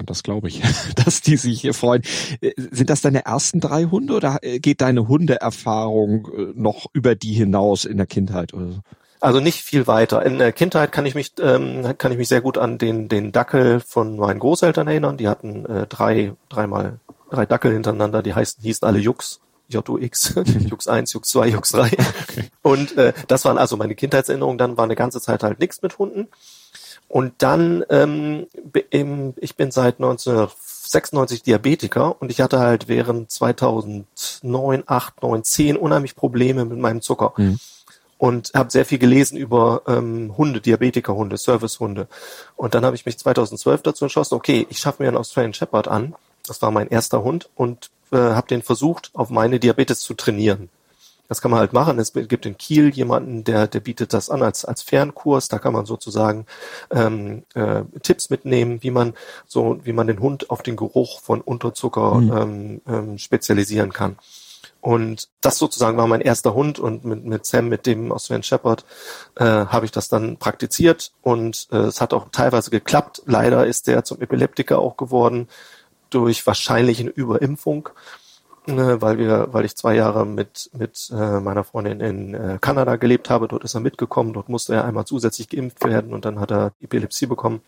Das glaube ich, dass die sich hier freuen. Äh, sind das deine ersten drei Hunde oder äh, geht deine Hundeerfahrung äh, noch über die hinaus in der Kindheit? Oder so?
Also nicht viel weiter. In der Kindheit kann ich mich ähm, kann ich mich sehr gut an den den Dackel von meinen Großeltern erinnern. Die hatten äh, drei dreimal drei Dackel hintereinander. Die heißen hießen alle Jux. JOX, Jux 1, Jux 2, Jux 3. Und äh, das waren also meine Kindheitserinnerungen. Dann war eine ganze Zeit halt nichts mit Hunden. Und dann, ähm, im, ich bin seit 1996 Diabetiker und ich hatte halt während 2009, 8, 9, 10 unheimlich Probleme mit meinem Zucker. Mhm. Und habe sehr viel gelesen über ähm, Hunde, Diabetikerhunde, Servicehunde. Und dann habe ich mich 2012 dazu entschlossen, okay, ich schaffe mir einen Australian Shepherd an. Das war mein erster Hund und äh, habe den versucht, auf meine Diabetes zu trainieren. Das kann man halt machen. Es gibt in Kiel jemanden, der, der bietet das an als, als Fernkurs. Da kann man sozusagen ähm, äh, Tipps mitnehmen, wie man so, wie man den Hund auf den Geruch von Unterzucker mhm. ähm, ähm, spezialisieren kann. Und das sozusagen war mein erster Hund und mit, mit Sam, mit dem Australian Shepherd, äh, habe ich das dann praktiziert und äh, es hat auch teilweise geklappt. Leider ist der zum Epileptiker auch geworden durch wahrscheinlich eine Überimpfung, weil wir, weil ich zwei Jahre mit mit äh, meiner Freundin in äh, Kanada gelebt habe. Dort ist er mitgekommen. Dort musste er einmal zusätzlich geimpft werden und dann hat er Epilepsie bekommen.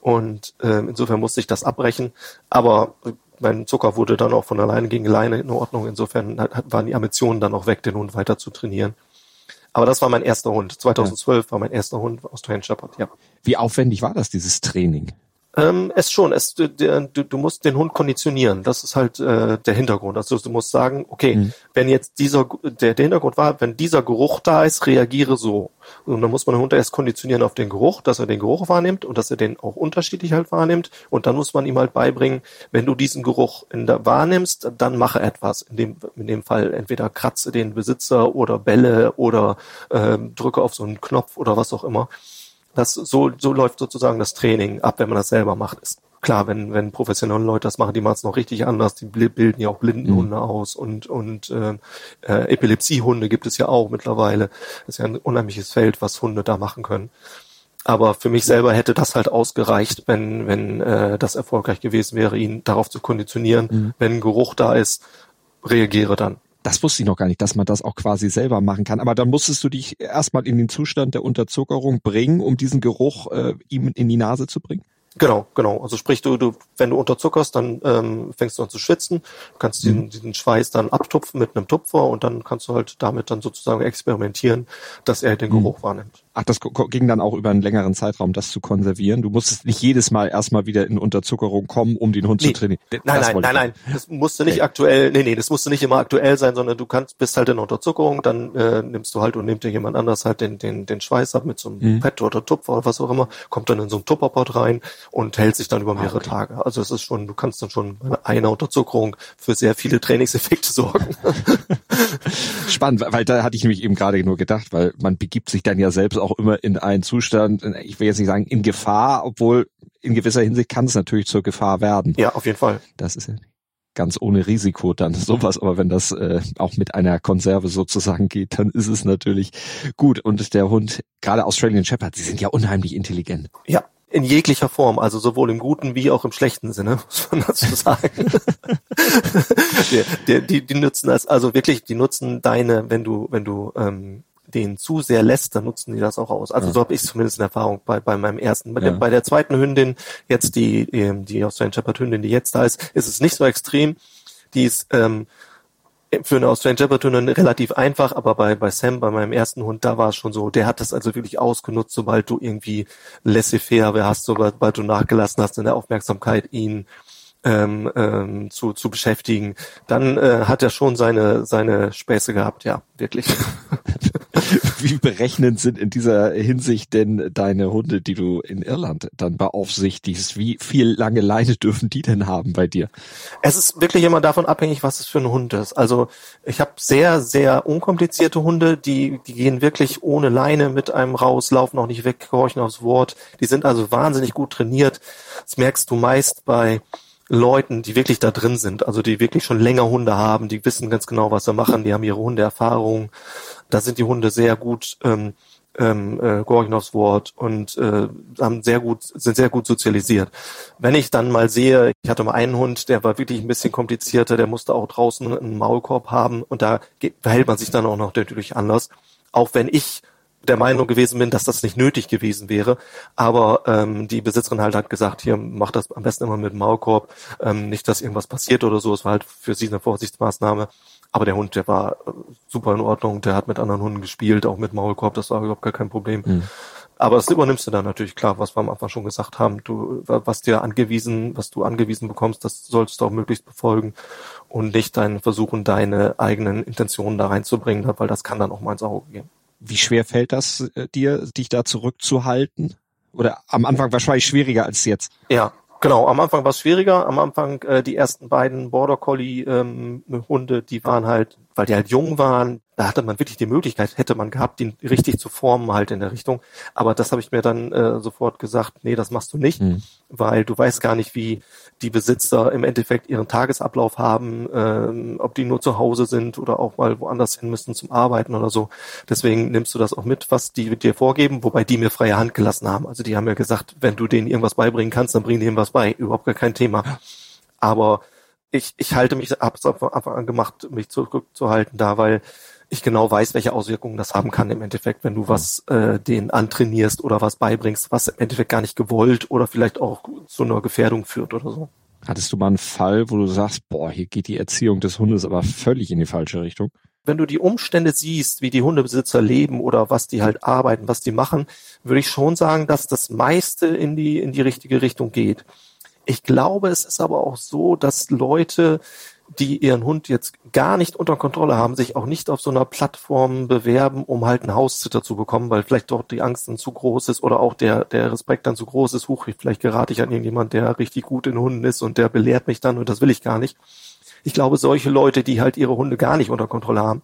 Und äh, insofern musste ich das abbrechen. Aber mein Zucker wurde dann auch von alleine gegen alleine in Ordnung. Insofern hat, waren die Ambitionen dann auch weg, den Hund weiter zu trainieren. Aber das war mein erster Hund. 2012 ja. war mein erster Hund aus Shepherd, ja.
Wie aufwendig war das, dieses Training?
Ähm, es schon. Es, du, du, musst den Hund konditionieren. Das ist halt äh, der Hintergrund. Also du musst sagen, okay, mhm. wenn jetzt dieser der, der Hintergrund war, wenn dieser Geruch da ist, reagiere so. Und dann muss man den Hund erst konditionieren auf den Geruch, dass er den Geruch wahrnimmt und dass er den auch unterschiedlich halt wahrnimmt. Und dann muss man ihm halt beibringen, wenn du diesen Geruch in der wahrnimmst, dann mache etwas. In dem, in dem Fall entweder kratze den Besitzer oder belle oder ähm, drücke auf so einen Knopf oder was auch immer. Das, so, so läuft sozusagen das Training ab, wenn man das selber macht. Ist klar, wenn, wenn professionelle Leute das machen, die machen es noch richtig anders. Die bilden ja auch Blindenhunde mhm. aus und, und äh, äh, Epilepsiehunde gibt es ja auch mittlerweile. Das ist ja ein unheimliches Feld, was Hunde da machen können. Aber für mich selber hätte das halt ausgereicht, wenn, wenn äh, das erfolgreich gewesen wäre, ihn darauf zu konditionieren, mhm. wenn ein Geruch da ist, reagiere dann
das wusste ich noch gar nicht, dass man das auch quasi selber machen kann. Aber dann musstest du dich erstmal in den Zustand der Unterzuckerung bringen, um diesen Geruch äh, ihm in die Nase zu bringen?
Genau, genau. Also sprich, du, du, wenn du unterzuckerst, dann ähm, fängst du an zu schwitzen, kannst diesen, mhm. diesen Schweiß dann abtupfen mit einem Tupfer und dann kannst du halt damit dann sozusagen experimentieren, dass er den Geruch mhm. wahrnimmt.
Ach, das ging dann auch über einen längeren Zeitraum, das zu konservieren. Du musstest nicht jedes Mal erstmal wieder in Unterzuckerung kommen, um den Hund nee. zu trainieren.
Nein, nein, nein, nein. Das musste nicht okay. aktuell, nee, nee, das musste nicht immer aktuell sein, sondern du kannst, bist halt in Unterzuckerung, dann äh, nimmst du halt und nimmt dir jemand anders halt den, den, den Schweiß ab mit so einem mhm. Pet oder Tupfer oder was auch immer, kommt dann in so einen Tupperpot rein und hält sich dann über mehrere ah, okay. Tage. Also es ist schon, du kannst dann schon bei einer Unterzuckerung für sehr viele Trainingseffekte sorgen.
Spannend, weil da hatte ich nämlich eben gerade nur gedacht, weil man begibt sich dann ja selbst auch immer in einen Zustand, ich will jetzt nicht sagen in Gefahr, obwohl in gewisser Hinsicht kann es natürlich zur Gefahr werden.
Ja, auf jeden Fall.
Das ist ja ganz ohne Risiko dann sowas, aber wenn das äh, auch mit einer Konserve sozusagen geht, dann ist es natürlich gut. Und der Hund, gerade Australian Shepherd, sie sind ja unheimlich intelligent.
Ja, in jeglicher Form, also sowohl im guten wie auch im schlechten Sinne, muss man dazu sagen. die, die, die, die nutzen das, also wirklich, die nutzen deine, wenn du, wenn du ähm, den zu sehr lässt, dann nutzen die das auch aus. Also ja. so habe ich zumindest in Erfahrung bei, bei meinem ersten. Bei, ja. der, bei der zweiten Hündin, jetzt die, ähm, die Australian Shepherd Hündin, die jetzt da ist, ist es nicht so extrem. Die ist ähm, für eine Australian Shepherd Hündin relativ einfach, aber bei, bei Sam, bei meinem ersten Hund, da war es schon so, der hat das also wirklich ausgenutzt, sobald du irgendwie laissez-faire hast, sobald du nachgelassen hast in der Aufmerksamkeit, ihn ähm, ähm, zu, zu beschäftigen, dann äh, hat er schon seine, seine Späße gehabt, ja, wirklich.
Wie berechnend sind in dieser Hinsicht denn deine Hunde, die du in Irland dann beaufsichtigst? Wie viel lange Leine dürfen die denn haben bei dir?
Es ist wirklich immer davon abhängig, was es für ein Hund ist. Also ich habe sehr, sehr unkomplizierte Hunde, die, die gehen wirklich ohne Leine mit einem raus, laufen auch nicht weg, gehorchen aufs Wort. Die sind also wahnsinnig gut trainiert. Das merkst du meist bei Leuten, die wirklich da drin sind, also die wirklich schon länger Hunde haben, die wissen ganz genau, was sie machen, die haben ihre Hundeerfahrung. Da sind die Hunde sehr gut ähm, ähm, äh, gehorchen aufs Wort und äh, haben sehr gut, sind sehr gut sozialisiert. Wenn ich dann mal sehe, ich hatte mal einen Hund, der war wirklich ein bisschen komplizierter, der musste auch draußen einen Maulkorb haben und da verhält man sich dann auch noch natürlich anders. Auch wenn ich der Meinung gewesen bin, dass das nicht nötig gewesen wäre. Aber ähm, die Besitzerin halt hat gesagt, hier mach das am besten immer mit dem Maulkorb, ähm, nicht, dass irgendwas passiert oder so. Es war halt für sie eine Vorsichtsmaßnahme. Aber der Hund, der war äh, super in Ordnung, der hat mit anderen Hunden gespielt, auch mit Maulkorb, das war überhaupt gar kein Problem. Mhm. Aber das übernimmst du dann natürlich klar, was wir am Anfang schon gesagt haben. Du, was dir angewiesen, was du angewiesen bekommst, das solltest du auch möglichst befolgen und nicht dein versuchen, deine eigenen Intentionen da reinzubringen, weil das kann dann auch mal ins Auge gehen.
Wie schwer fällt das äh, dir, dich da zurückzuhalten? Oder am Anfang wahrscheinlich schwieriger als jetzt?
Ja, Genau, am Anfang war es schwieriger. Am Anfang äh, die ersten beiden Border Collie ähm, Hunde, die waren halt, weil die halt jung waren, da hatte man wirklich die Möglichkeit, hätte man gehabt, den richtig zu formen halt in der Richtung. Aber das habe ich mir dann äh, sofort gesagt, nee, das machst du nicht, mhm. weil du weißt gar nicht, wie die Besitzer im Endeffekt ihren Tagesablauf haben, ähm, ob die nur zu Hause sind oder auch mal woanders hin müssen zum Arbeiten oder so. Deswegen nimmst du das auch mit, was die dir vorgeben, wobei die mir freie Hand gelassen haben. Also die haben mir gesagt, wenn du denen irgendwas beibringen kannst, dann bring denen was bei. Überhaupt gar kein Thema. Aber ich, ich halte mich, hab's von Anfang an gemacht, mich zurückzuhalten da, weil ich genau weiß, welche Auswirkungen das haben kann im Endeffekt, wenn du was äh, denen antrainierst oder was beibringst, was im Endeffekt gar nicht gewollt oder vielleicht auch zu einer Gefährdung führt oder so.
Hattest du mal einen Fall, wo du sagst, boah, hier geht die Erziehung des Hundes aber völlig in die falsche Richtung?
Wenn du die Umstände siehst, wie die Hundebesitzer leben oder was die halt arbeiten, was die machen, würde ich schon sagen, dass das meiste in die, in die richtige Richtung geht. Ich glaube, es ist aber auch so, dass Leute die ihren Hund jetzt gar nicht unter Kontrolle haben, sich auch nicht auf so einer Plattform bewerben, um halt einen Haussitter zu bekommen, weil vielleicht dort die Angst dann zu groß ist oder auch der, der Respekt dann zu groß ist. Huch, vielleicht gerate ich an irgendjemand, der richtig gut in Hunden ist und der belehrt mich dann und das will ich gar nicht. Ich glaube, solche Leute, die halt ihre Hunde gar nicht unter Kontrolle haben,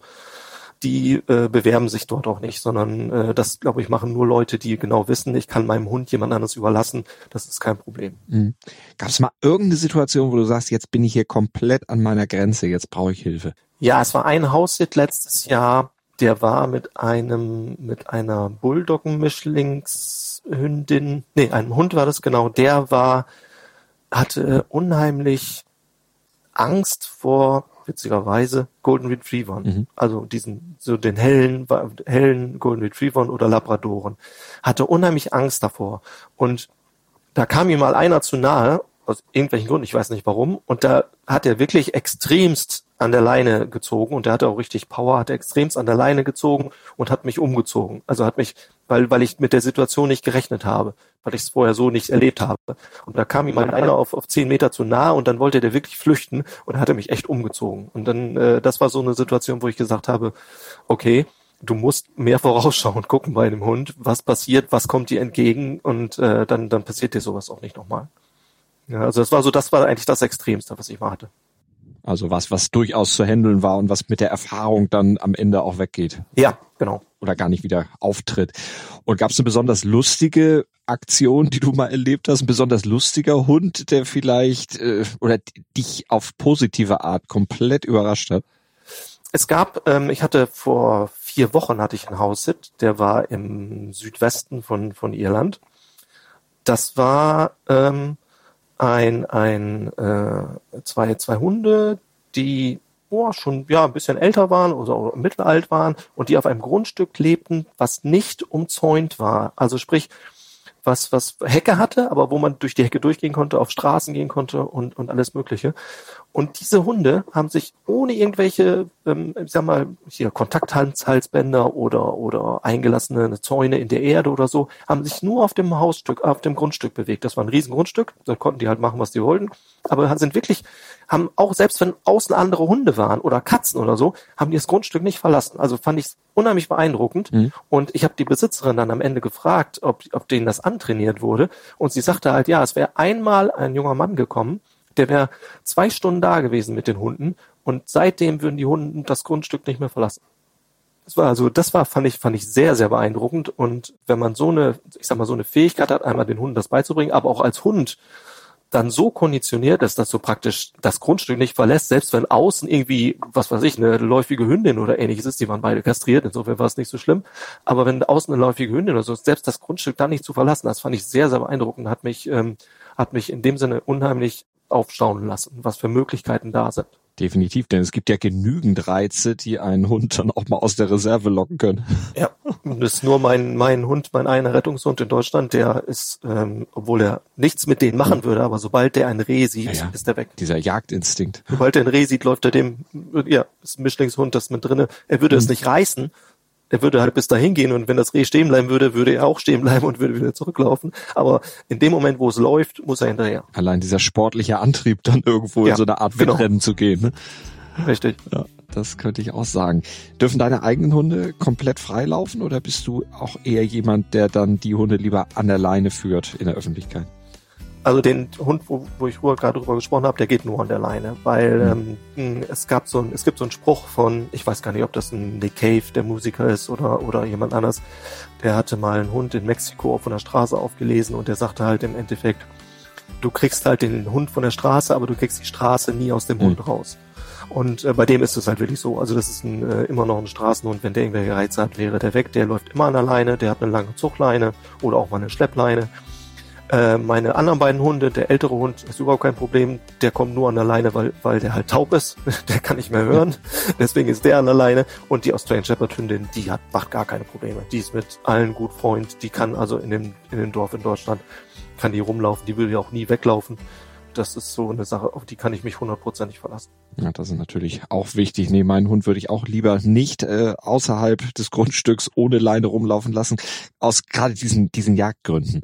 die äh, bewerben sich dort auch nicht, sondern äh, das, glaube ich, machen nur Leute, die genau wissen, ich kann meinem Hund jemand anderes überlassen. Das ist kein Problem. Mhm.
Gab es mal irgendeine Situation, wo du sagst, jetzt bin ich hier komplett an meiner Grenze, jetzt brauche ich Hilfe?
Ja, es war ein Haussit letztes Jahr, der war mit einem, mit einer Bulldoggen-Mischlingshündin, nee, einem Hund war das genau, der war, hatte unheimlich Angst vor witzigerweise Golden Retrievern. Mhm. Also diesen, so den hellen, hellen Golden Retrievern oder Labradoren. Hatte unheimlich Angst davor. Und da kam ihm mal einer zu nahe, aus irgendwelchen Gründen, ich weiß nicht warum, und da hat er wirklich extremst an der Leine gezogen und der hatte auch richtig Power, hat extremst an der Leine gezogen und hat mich umgezogen. Also hat mich, weil, weil ich mit der Situation nicht gerechnet habe, weil ich es vorher so nicht erlebt habe. Und da kam ihm einer auf, auf zehn Meter zu nah und dann wollte der wirklich flüchten und er hatte mich echt umgezogen. Und dann, äh, das war so eine Situation, wo ich gesagt habe, okay, du musst mehr vorausschauen, gucken bei einem Hund, was passiert, was kommt dir entgegen und äh, dann, dann passiert dir sowas auch nicht nochmal. Ja, also das war so, das war eigentlich das Extremste, was ich mal hatte.
Also was, was durchaus zu handeln war und was mit der Erfahrung dann am Ende auch weggeht.
Ja, genau.
Oder gar nicht wieder auftritt. Und gab es eine besonders lustige Aktion, die du mal erlebt hast? Ein besonders lustiger Hund, der vielleicht äh, oder dich auf positive Art komplett überrascht hat?
Es gab, ähm, ich hatte vor vier Wochen hatte ich einen Haussit, der war im Südwesten von, von Irland. Das war ähm, ein, ein äh, zwei, zwei Hunde, die oh, schon ja ein bisschen älter waren oder, oder mittelalt waren und die auf einem Grundstück lebten, was nicht umzäunt war. Also sprich, was, was Hecke hatte, aber wo man durch die Hecke durchgehen konnte, auf Straßen gehen konnte und, und alles Mögliche. Und diese Hunde haben sich ohne irgendwelche, ähm, ich sag mal, hier Kontakthalsbänder oder, oder eingelassene Zäune in der Erde oder so, haben sich nur auf dem Hausstück, auf dem Grundstück bewegt. Das war ein Riesengrundstück, da konnten die halt machen, was die wollten. Aber sind wirklich, haben auch, selbst wenn außen andere Hunde waren oder Katzen oder so, haben die das Grundstück nicht verlassen. Also fand ich unheimlich beeindruckend. Mhm. Und ich habe die Besitzerin dann am Ende gefragt, ob, ob denen das antrainiert wurde. Und sie sagte halt, ja, es wäre einmal ein junger Mann gekommen, der wäre zwei Stunden da gewesen mit den Hunden und seitdem würden die Hunde das Grundstück nicht mehr verlassen. Das war also, das war, fand ich, fand ich sehr, sehr beeindruckend. Und wenn man so eine, ich sag mal, so eine Fähigkeit hat, einmal den Hunden das beizubringen, aber auch als Hund dann so konditioniert ist, dass du praktisch das Grundstück nicht verlässt, selbst wenn außen irgendwie, was weiß ich, eine läufige Hündin oder ähnliches ist, die waren beide kastriert, insofern war es nicht so schlimm. Aber wenn außen eine läufige Hündin oder so, selbst das Grundstück da nicht zu verlassen, das fand ich sehr, sehr beeindruckend, hat mich, ähm, hat mich in dem Sinne unheimlich aufstaunen lassen, was für Möglichkeiten da sind.
Definitiv, denn es gibt ja genügend Reize, die einen Hund dann auch mal aus der Reserve locken können.
Ja, das ist nur mein, mein Hund, mein einer Rettungshund in Deutschland, der ist, ähm, obwohl er nichts mit denen machen würde, aber sobald der ein Reh sieht, ja, ja. ist er weg.
Dieser Jagdinstinkt.
Sobald er ein Reh sieht, läuft er dem, ja, ist ein Mischlingshund, das mit drinne. Er würde mhm. es nicht reißen, er würde halt bis dahin gehen und wenn das Reh stehen bleiben würde, würde er auch stehen bleiben und würde wieder zurücklaufen. Aber in dem Moment, wo es läuft, muss er hinterher.
Allein dieser sportliche Antrieb, dann irgendwo ja, in so eine Art genau. Wettrennen zu gehen. Ne?
Richtig.
Ja, das könnte ich auch sagen. Dürfen deine eigenen Hunde komplett freilaufen oder bist du auch eher jemand, der dann die Hunde lieber an der Leine führt in der Öffentlichkeit?
Also den Hund, wo, wo ich gerade drüber gesprochen habe, der geht nur an der Leine, weil mhm. ähm, es gab so ein, es gibt so einen Spruch von, ich weiß gar nicht, ob das ein Nick Cave, der Musiker ist oder oder jemand anders, der hatte mal einen Hund in Mexiko von der Straße aufgelesen und der sagte halt im Endeffekt, du kriegst halt den Hund von der Straße, aber du kriegst die Straße nie aus dem mhm. Hund raus. Und äh, bei dem ist es halt wirklich so. Also das ist ein, äh, immer noch ein Straßenhund. Wenn der irgendwelche Reize hat, wäre der weg. Der läuft immer an der Leine. Der hat eine lange Zuchtleine oder auch mal eine Schleppleine. Äh, meine anderen beiden Hunde, der ältere Hund ist überhaupt kein Problem, der kommt nur an der Leine, weil, weil der halt taub ist, der kann nicht mehr hören, deswegen ist der an der Leine. Und die Australian Shepherd Hündin, die hat, macht gar keine Probleme, die ist mit allen gut Freund, die kann also in dem, in dem Dorf in Deutschland, kann die rumlaufen, die will ja auch nie weglaufen, das ist so eine Sache, auf die kann ich mich hundertprozentig verlassen.
Ja, das ist natürlich auch wichtig. Nee, meinen Hund würde ich auch lieber nicht äh, außerhalb des Grundstücks ohne Leine rumlaufen lassen, aus gerade diesen, diesen Jagdgründen,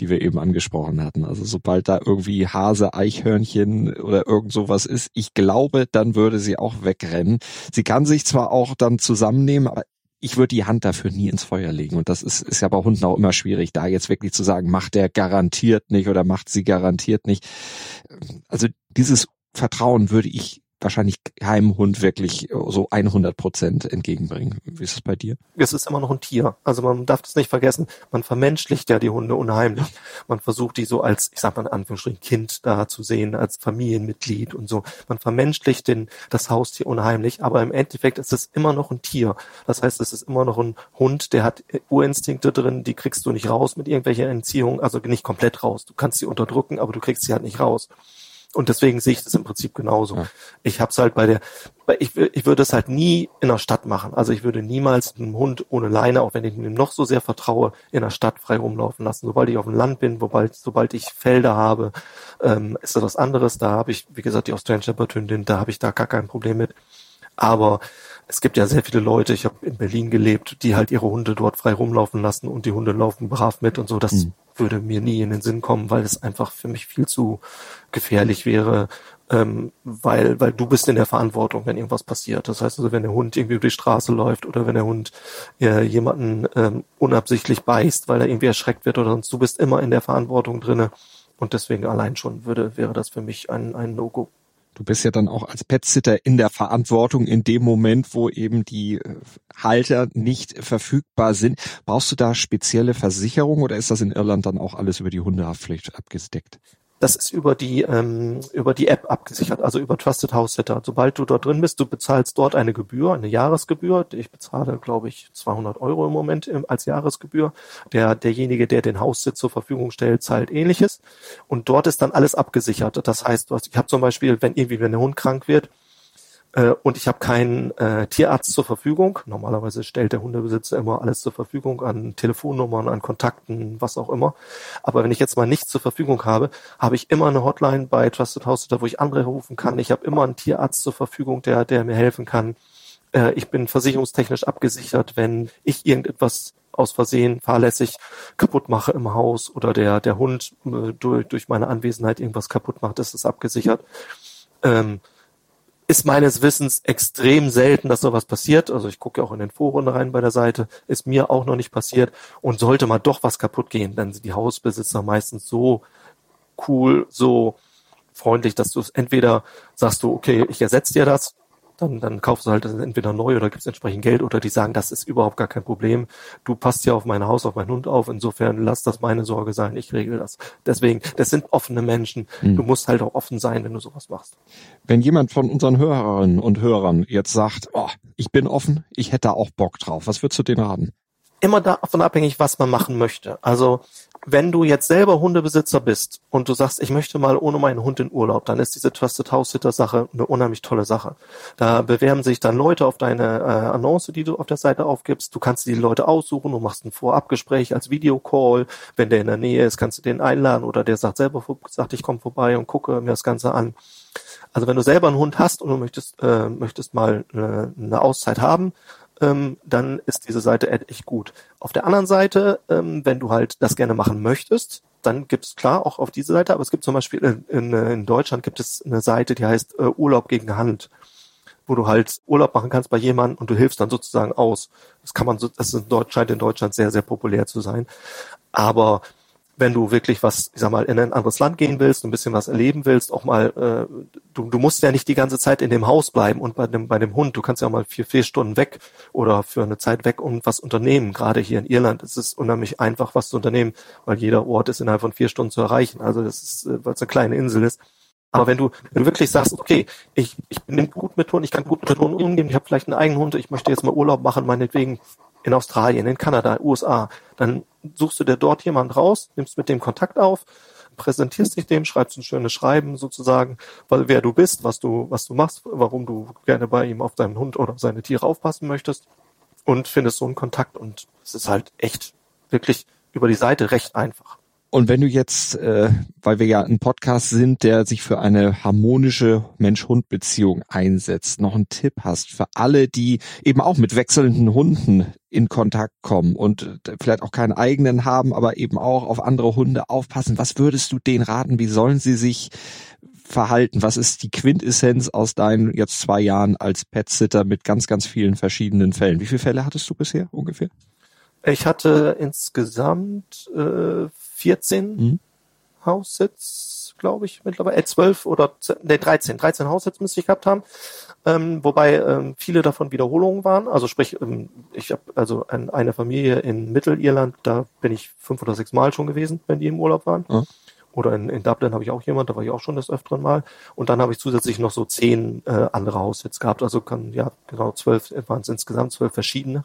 die wir eben angesprochen hatten. Also sobald da irgendwie Hase, Eichhörnchen oder irgend sowas ist, ich glaube, dann würde sie auch wegrennen. Sie kann sich zwar auch dann zusammennehmen, aber ich würde die Hand dafür nie ins Feuer legen. Und das ist, ist ja bei Hunden auch immer schwierig, da jetzt wirklich zu sagen, macht der garantiert nicht oder macht sie garantiert nicht. Also dieses Vertrauen würde ich wahrscheinlich keinem Hund wirklich so 100 Prozent entgegenbringen. Wie ist es bei dir?
Es ist immer noch ein Tier. Also man darf das nicht vergessen. Man vermenschlicht ja die Hunde unheimlich. Man versucht die so als, ich sag mal in Anführungsstrichen, Kind da zu sehen, als Familienmitglied und so. Man vermenschlicht den, das Haustier unheimlich. Aber im Endeffekt ist es immer noch ein Tier. Das heißt, es ist immer noch ein Hund, der hat Urinstinkte drin, die kriegst du nicht raus mit irgendwelcher Entziehung, also nicht komplett raus. Du kannst sie unterdrücken, aber du kriegst sie halt nicht raus. Und deswegen sehe ich das im Prinzip genauso. Ja. Ich habe es halt bei der, ich, ich würde es halt nie in der Stadt machen. Also ich würde niemals einen Hund ohne Leine, auch wenn ich ihm noch so sehr vertraue, in der Stadt frei rumlaufen lassen. Sobald ich auf dem Land bin, sobald, sobald ich Felder habe, ähm, ist das was anderes. Da habe ich, wie gesagt, die Australian Shepherd Hündin, da habe ich da gar kein Problem mit. Aber es gibt ja sehr viele Leute, ich habe in Berlin gelebt, die halt ihre Hunde dort frei rumlaufen lassen und die Hunde laufen brav mit und so. Das mhm. Würde mir nie in den Sinn kommen, weil es einfach für mich viel zu gefährlich wäre, ähm, weil, weil du bist in der Verantwortung, wenn irgendwas passiert. Das heißt also, wenn der Hund irgendwie über die Straße läuft oder wenn der Hund äh, jemanden ähm, unabsichtlich beißt, weil er irgendwie erschreckt wird oder sonst, du bist immer in der Verantwortung drinne. Und deswegen allein schon würde, wäre das für mich ein, ein No-Go.
Du bist ja dann auch als Petsitter in der Verantwortung in dem Moment, wo eben die äh, Halter nicht verfügbar sind. Brauchst du da spezielle Versicherung oder ist das in Irland dann auch alles über die Hundehaftpflicht abgedeckt?
Das ist über die ähm, über die App abgesichert, also über Trusted House Sitter. Sobald du dort drin bist, du bezahlst dort eine Gebühr, eine Jahresgebühr. Ich bezahle, glaube ich, 200 Euro im Moment im, als Jahresgebühr. Der derjenige, der den Haussitz zur Verfügung stellt, zahlt ähnliches. Und dort ist dann alles abgesichert. Das heißt, ich habe zum Beispiel, wenn irgendwie wenn der Hund krank wird, äh, und ich habe keinen äh, Tierarzt zur Verfügung. Normalerweise stellt der Hundebesitzer immer alles zur Verfügung an Telefonnummern, an Kontakten, was auch immer. Aber wenn ich jetzt mal nichts zur Verfügung habe, habe ich immer eine Hotline bei Trusted House, wo ich andere rufen kann. Ich habe immer einen Tierarzt zur Verfügung, der, der mir helfen kann. Äh, ich bin versicherungstechnisch abgesichert, wenn ich irgendetwas aus Versehen fahrlässig kaputt mache im Haus oder der, der Hund äh, durch, durch meine Anwesenheit irgendwas kaputt macht, ist es abgesichert. Ähm, ist meines Wissens extrem selten, dass sowas passiert. Also ich gucke auch in den Foren rein bei der Seite, ist mir auch noch nicht passiert. Und sollte mal doch was kaputt gehen, dann sind die Hausbesitzer meistens so cool, so freundlich, dass du es entweder sagst du, okay, ich ersetze dir das, dann, dann kaufst du halt entweder neu oder gibst entsprechend Geld oder die sagen, das ist überhaupt gar kein Problem. Du passt ja auf mein Haus, auf meinen Hund auf. Insofern lass das meine Sorge sein. Ich regel das. Deswegen, das sind offene Menschen. Mhm. Du musst halt auch offen sein, wenn du sowas machst.
Wenn jemand von unseren Hörerinnen und Hörern jetzt sagt, oh, ich bin offen, ich hätte auch Bock drauf, was würdest du denen raten?
Immer davon abhängig, was man machen möchte. Also wenn du jetzt selber Hundebesitzer bist und du sagst, ich möchte mal ohne meinen Hund in Urlaub, dann ist diese Trusted House Sitter Sache eine unheimlich tolle Sache. Da bewerben sich dann Leute auf deine äh, Annonce, die du auf der Seite aufgibst. Du kannst die Leute aussuchen, du machst ein Vorabgespräch als Videocall. Wenn der in der Nähe ist, kannst du den einladen oder der sagt selber, sagt, ich komme vorbei und gucke mir das Ganze an. Also wenn du selber einen Hund hast und du möchtest, äh, möchtest mal eine, eine Auszeit haben, ähm, dann ist diese Seite echt gut. Auf der anderen Seite, ähm, wenn du halt das gerne machen möchtest, dann gibt es klar auch auf diese Seite, aber es gibt zum Beispiel in, in, in Deutschland gibt es eine Seite, die heißt äh, Urlaub gegen Hand, wo du halt Urlaub machen kannst bei jemandem und du hilfst dann sozusagen aus. Das kann man so, das in scheint in Deutschland sehr, sehr populär zu sein. Aber wenn du wirklich was, ich sag mal, in ein anderes Land gehen willst, ein bisschen was erleben willst, auch mal, äh, du, du musst ja nicht die ganze Zeit in dem Haus bleiben und bei dem, bei dem Hund, du kannst ja auch mal vier, vier Stunden weg oder für eine Zeit weg und was unternehmen. Gerade hier in Irland ist es unheimlich einfach, was zu unternehmen, weil jeder Ort ist innerhalb von vier Stunden zu erreichen. Also das ist, äh, weil es eine kleine Insel ist. Aber wenn du, wenn du wirklich sagst, okay, ich, ich bin gut mit Hunden, ich kann gut mit Hunden umgehen, ich habe vielleicht einen eigenen Hund, ich möchte jetzt mal Urlaub machen, meinetwegen in Australien, in Kanada, USA, dann suchst du dir dort jemand raus, nimmst mit dem Kontakt auf, präsentierst dich dem, schreibst ein schönes Schreiben sozusagen, weil wer du bist, was du, was du machst, warum du gerne bei ihm auf deinen Hund oder seine Tiere aufpassen möchtest und findest so einen Kontakt und es ist halt echt wirklich über die Seite recht einfach.
Und wenn du jetzt, äh, weil wir ja ein Podcast sind, der sich für eine harmonische Mensch-Hund-Beziehung einsetzt, noch einen Tipp hast für alle, die eben auch mit wechselnden Hunden in Kontakt kommen und vielleicht auch keinen eigenen haben, aber eben auch auf andere Hunde aufpassen, was würdest du denen raten? Wie sollen sie sich verhalten? Was ist die Quintessenz aus deinen jetzt zwei Jahren als Pet-Sitter mit ganz, ganz vielen verschiedenen Fällen? Wie viele Fälle hattest du bisher ungefähr?
Ich hatte insgesamt äh, 14 mhm. Haussitz, glaube ich, mittlerweile, äh, 12 oder nee, 13, 13 Haussitz müsste ich gehabt haben. Ähm, wobei ähm, viele davon Wiederholungen waren. Also sprich, ähm, ich habe also ein, eine Familie in Mittelirland, da bin ich fünf oder sechs Mal schon gewesen, wenn die im Urlaub waren. Mhm. Oder in, in Dublin habe ich auch jemand, da war ich auch schon des Öfteren mal. Und dann habe ich zusätzlich noch so zehn äh, andere Haussitz gehabt. Also kann, ja, genau, zwölf waren es insgesamt, zwölf verschiedene.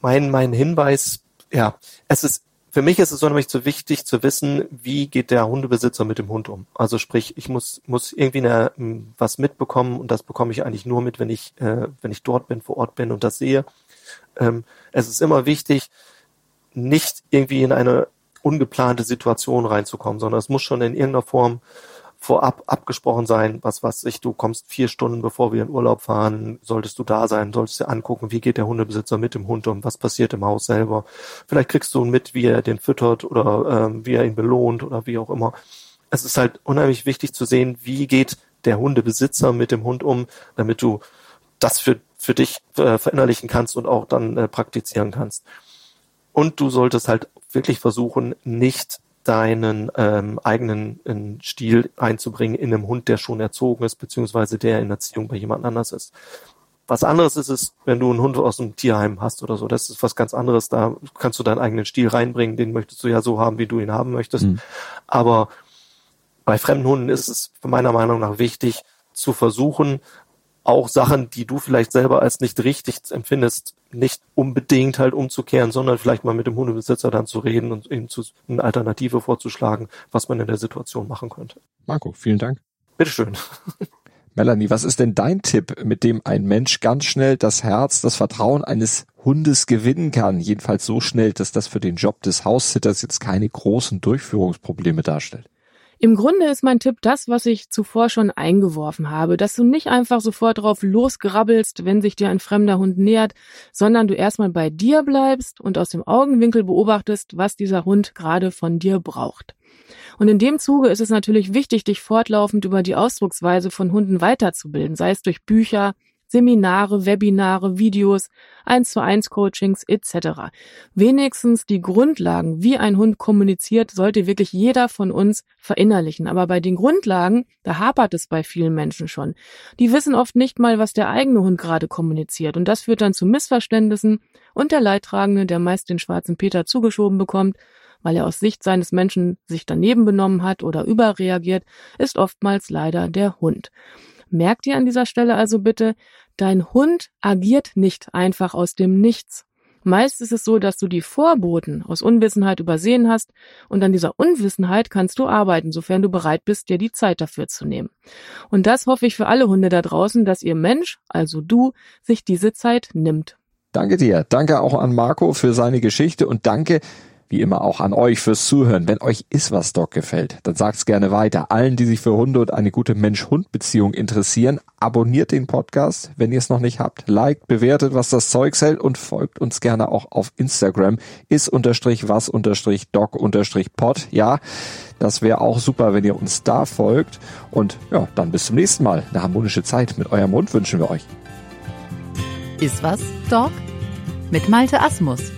Mein, mein Hinweis, ja, es ist für mich ist es unheimlich so wichtig zu wissen, wie geht der Hundebesitzer mit dem Hund um. Also sprich, ich muss, muss irgendwie eine, was mitbekommen und das bekomme ich eigentlich nur mit, wenn ich, äh, wenn ich dort bin, vor Ort bin und das sehe. Ähm, es ist immer wichtig, nicht irgendwie in eine ungeplante Situation reinzukommen, sondern es muss schon in irgendeiner Form vorab abgesprochen sein, was was ich, du kommst vier Stunden bevor wir in Urlaub fahren, solltest du da sein, solltest dir angucken, wie geht der Hundebesitzer mit dem Hund um, was passiert im Haus selber. Vielleicht kriegst du mit, wie er den füttert oder ähm, wie er ihn belohnt oder wie auch immer. Es ist halt unheimlich wichtig zu sehen, wie geht der Hundebesitzer mit dem Hund um, damit du das für, für dich äh, verinnerlichen kannst und auch dann äh, praktizieren kannst. Und du solltest halt wirklich versuchen, nicht deinen ähm, eigenen äh, Stil einzubringen in einem Hund, der schon erzogen ist, beziehungsweise der in Erziehung bei jemand anders ist. Was anderes ist es, wenn du einen Hund aus einem Tierheim hast oder so. Das ist was ganz anderes. Da kannst du deinen eigenen Stil reinbringen. Den möchtest du ja so haben, wie du ihn haben möchtest. Mhm. Aber bei fremden Hunden ist es meiner Meinung nach wichtig, zu versuchen, auch Sachen, die du vielleicht selber als nicht richtig empfindest, nicht unbedingt halt umzukehren, sondern vielleicht mal mit dem Hundebesitzer dann zu reden und ihm zu, eine Alternative vorzuschlagen, was man in der Situation machen könnte.
Marco, vielen Dank.
Bitteschön.
Melanie, was ist denn dein Tipp, mit dem ein Mensch ganz schnell das Herz, das Vertrauen eines Hundes gewinnen kann? Jedenfalls so schnell, dass das für den Job des Haussitters jetzt keine großen Durchführungsprobleme darstellt.
Im Grunde ist mein Tipp das, was ich zuvor schon eingeworfen habe, dass du nicht einfach sofort drauf losgrabbelst, wenn sich dir ein fremder Hund nähert, sondern du erstmal bei dir bleibst und aus dem Augenwinkel beobachtest, was dieser Hund gerade von dir braucht. Und in dem Zuge ist es natürlich wichtig, dich fortlaufend über die Ausdrucksweise von Hunden weiterzubilden, sei es durch Bücher, Seminare, Webinare, Videos, 1 zu 1 Coachings etc. Wenigstens die Grundlagen, wie ein Hund kommuniziert, sollte wirklich jeder von uns verinnerlichen. Aber bei den Grundlagen, da hapert es bei vielen Menschen schon. Die wissen oft nicht mal, was der eigene Hund gerade kommuniziert. Und das führt dann zu Missverständnissen und der Leidtragende, der meist den schwarzen Peter zugeschoben bekommt, weil er aus Sicht seines Menschen sich daneben benommen hat oder überreagiert, ist oftmals leider der Hund. Merkt ihr an dieser Stelle also bitte, dein Hund agiert nicht einfach aus dem Nichts. Meist ist es so, dass du die Vorboten aus Unwissenheit übersehen hast und an dieser Unwissenheit kannst du arbeiten, sofern du bereit bist, dir die Zeit dafür zu nehmen. Und das hoffe ich für alle Hunde da draußen, dass ihr Mensch, also du, sich diese Zeit nimmt.
Danke dir. Danke auch an Marco für seine Geschichte und danke wie immer auch an euch fürs Zuhören. Wenn euch ist was Doc gefällt, dann sagt's gerne weiter. Allen, die sich für Hunde und eine gute Mensch-Hund-Beziehung interessieren, abonniert den Podcast, wenn ihr es noch nicht habt. Liked, bewertet, was das Zeug hält und folgt uns gerne auch auf Instagram. Ist unterstrich was unterstrich doc unterstrich pod. Ja, das wäre auch super, wenn ihr uns da folgt. Und ja, dann bis zum nächsten Mal. Eine harmonische Zeit mit eurem Hund wünschen wir euch.
Ist was, Dog? Mit Malte Asmus.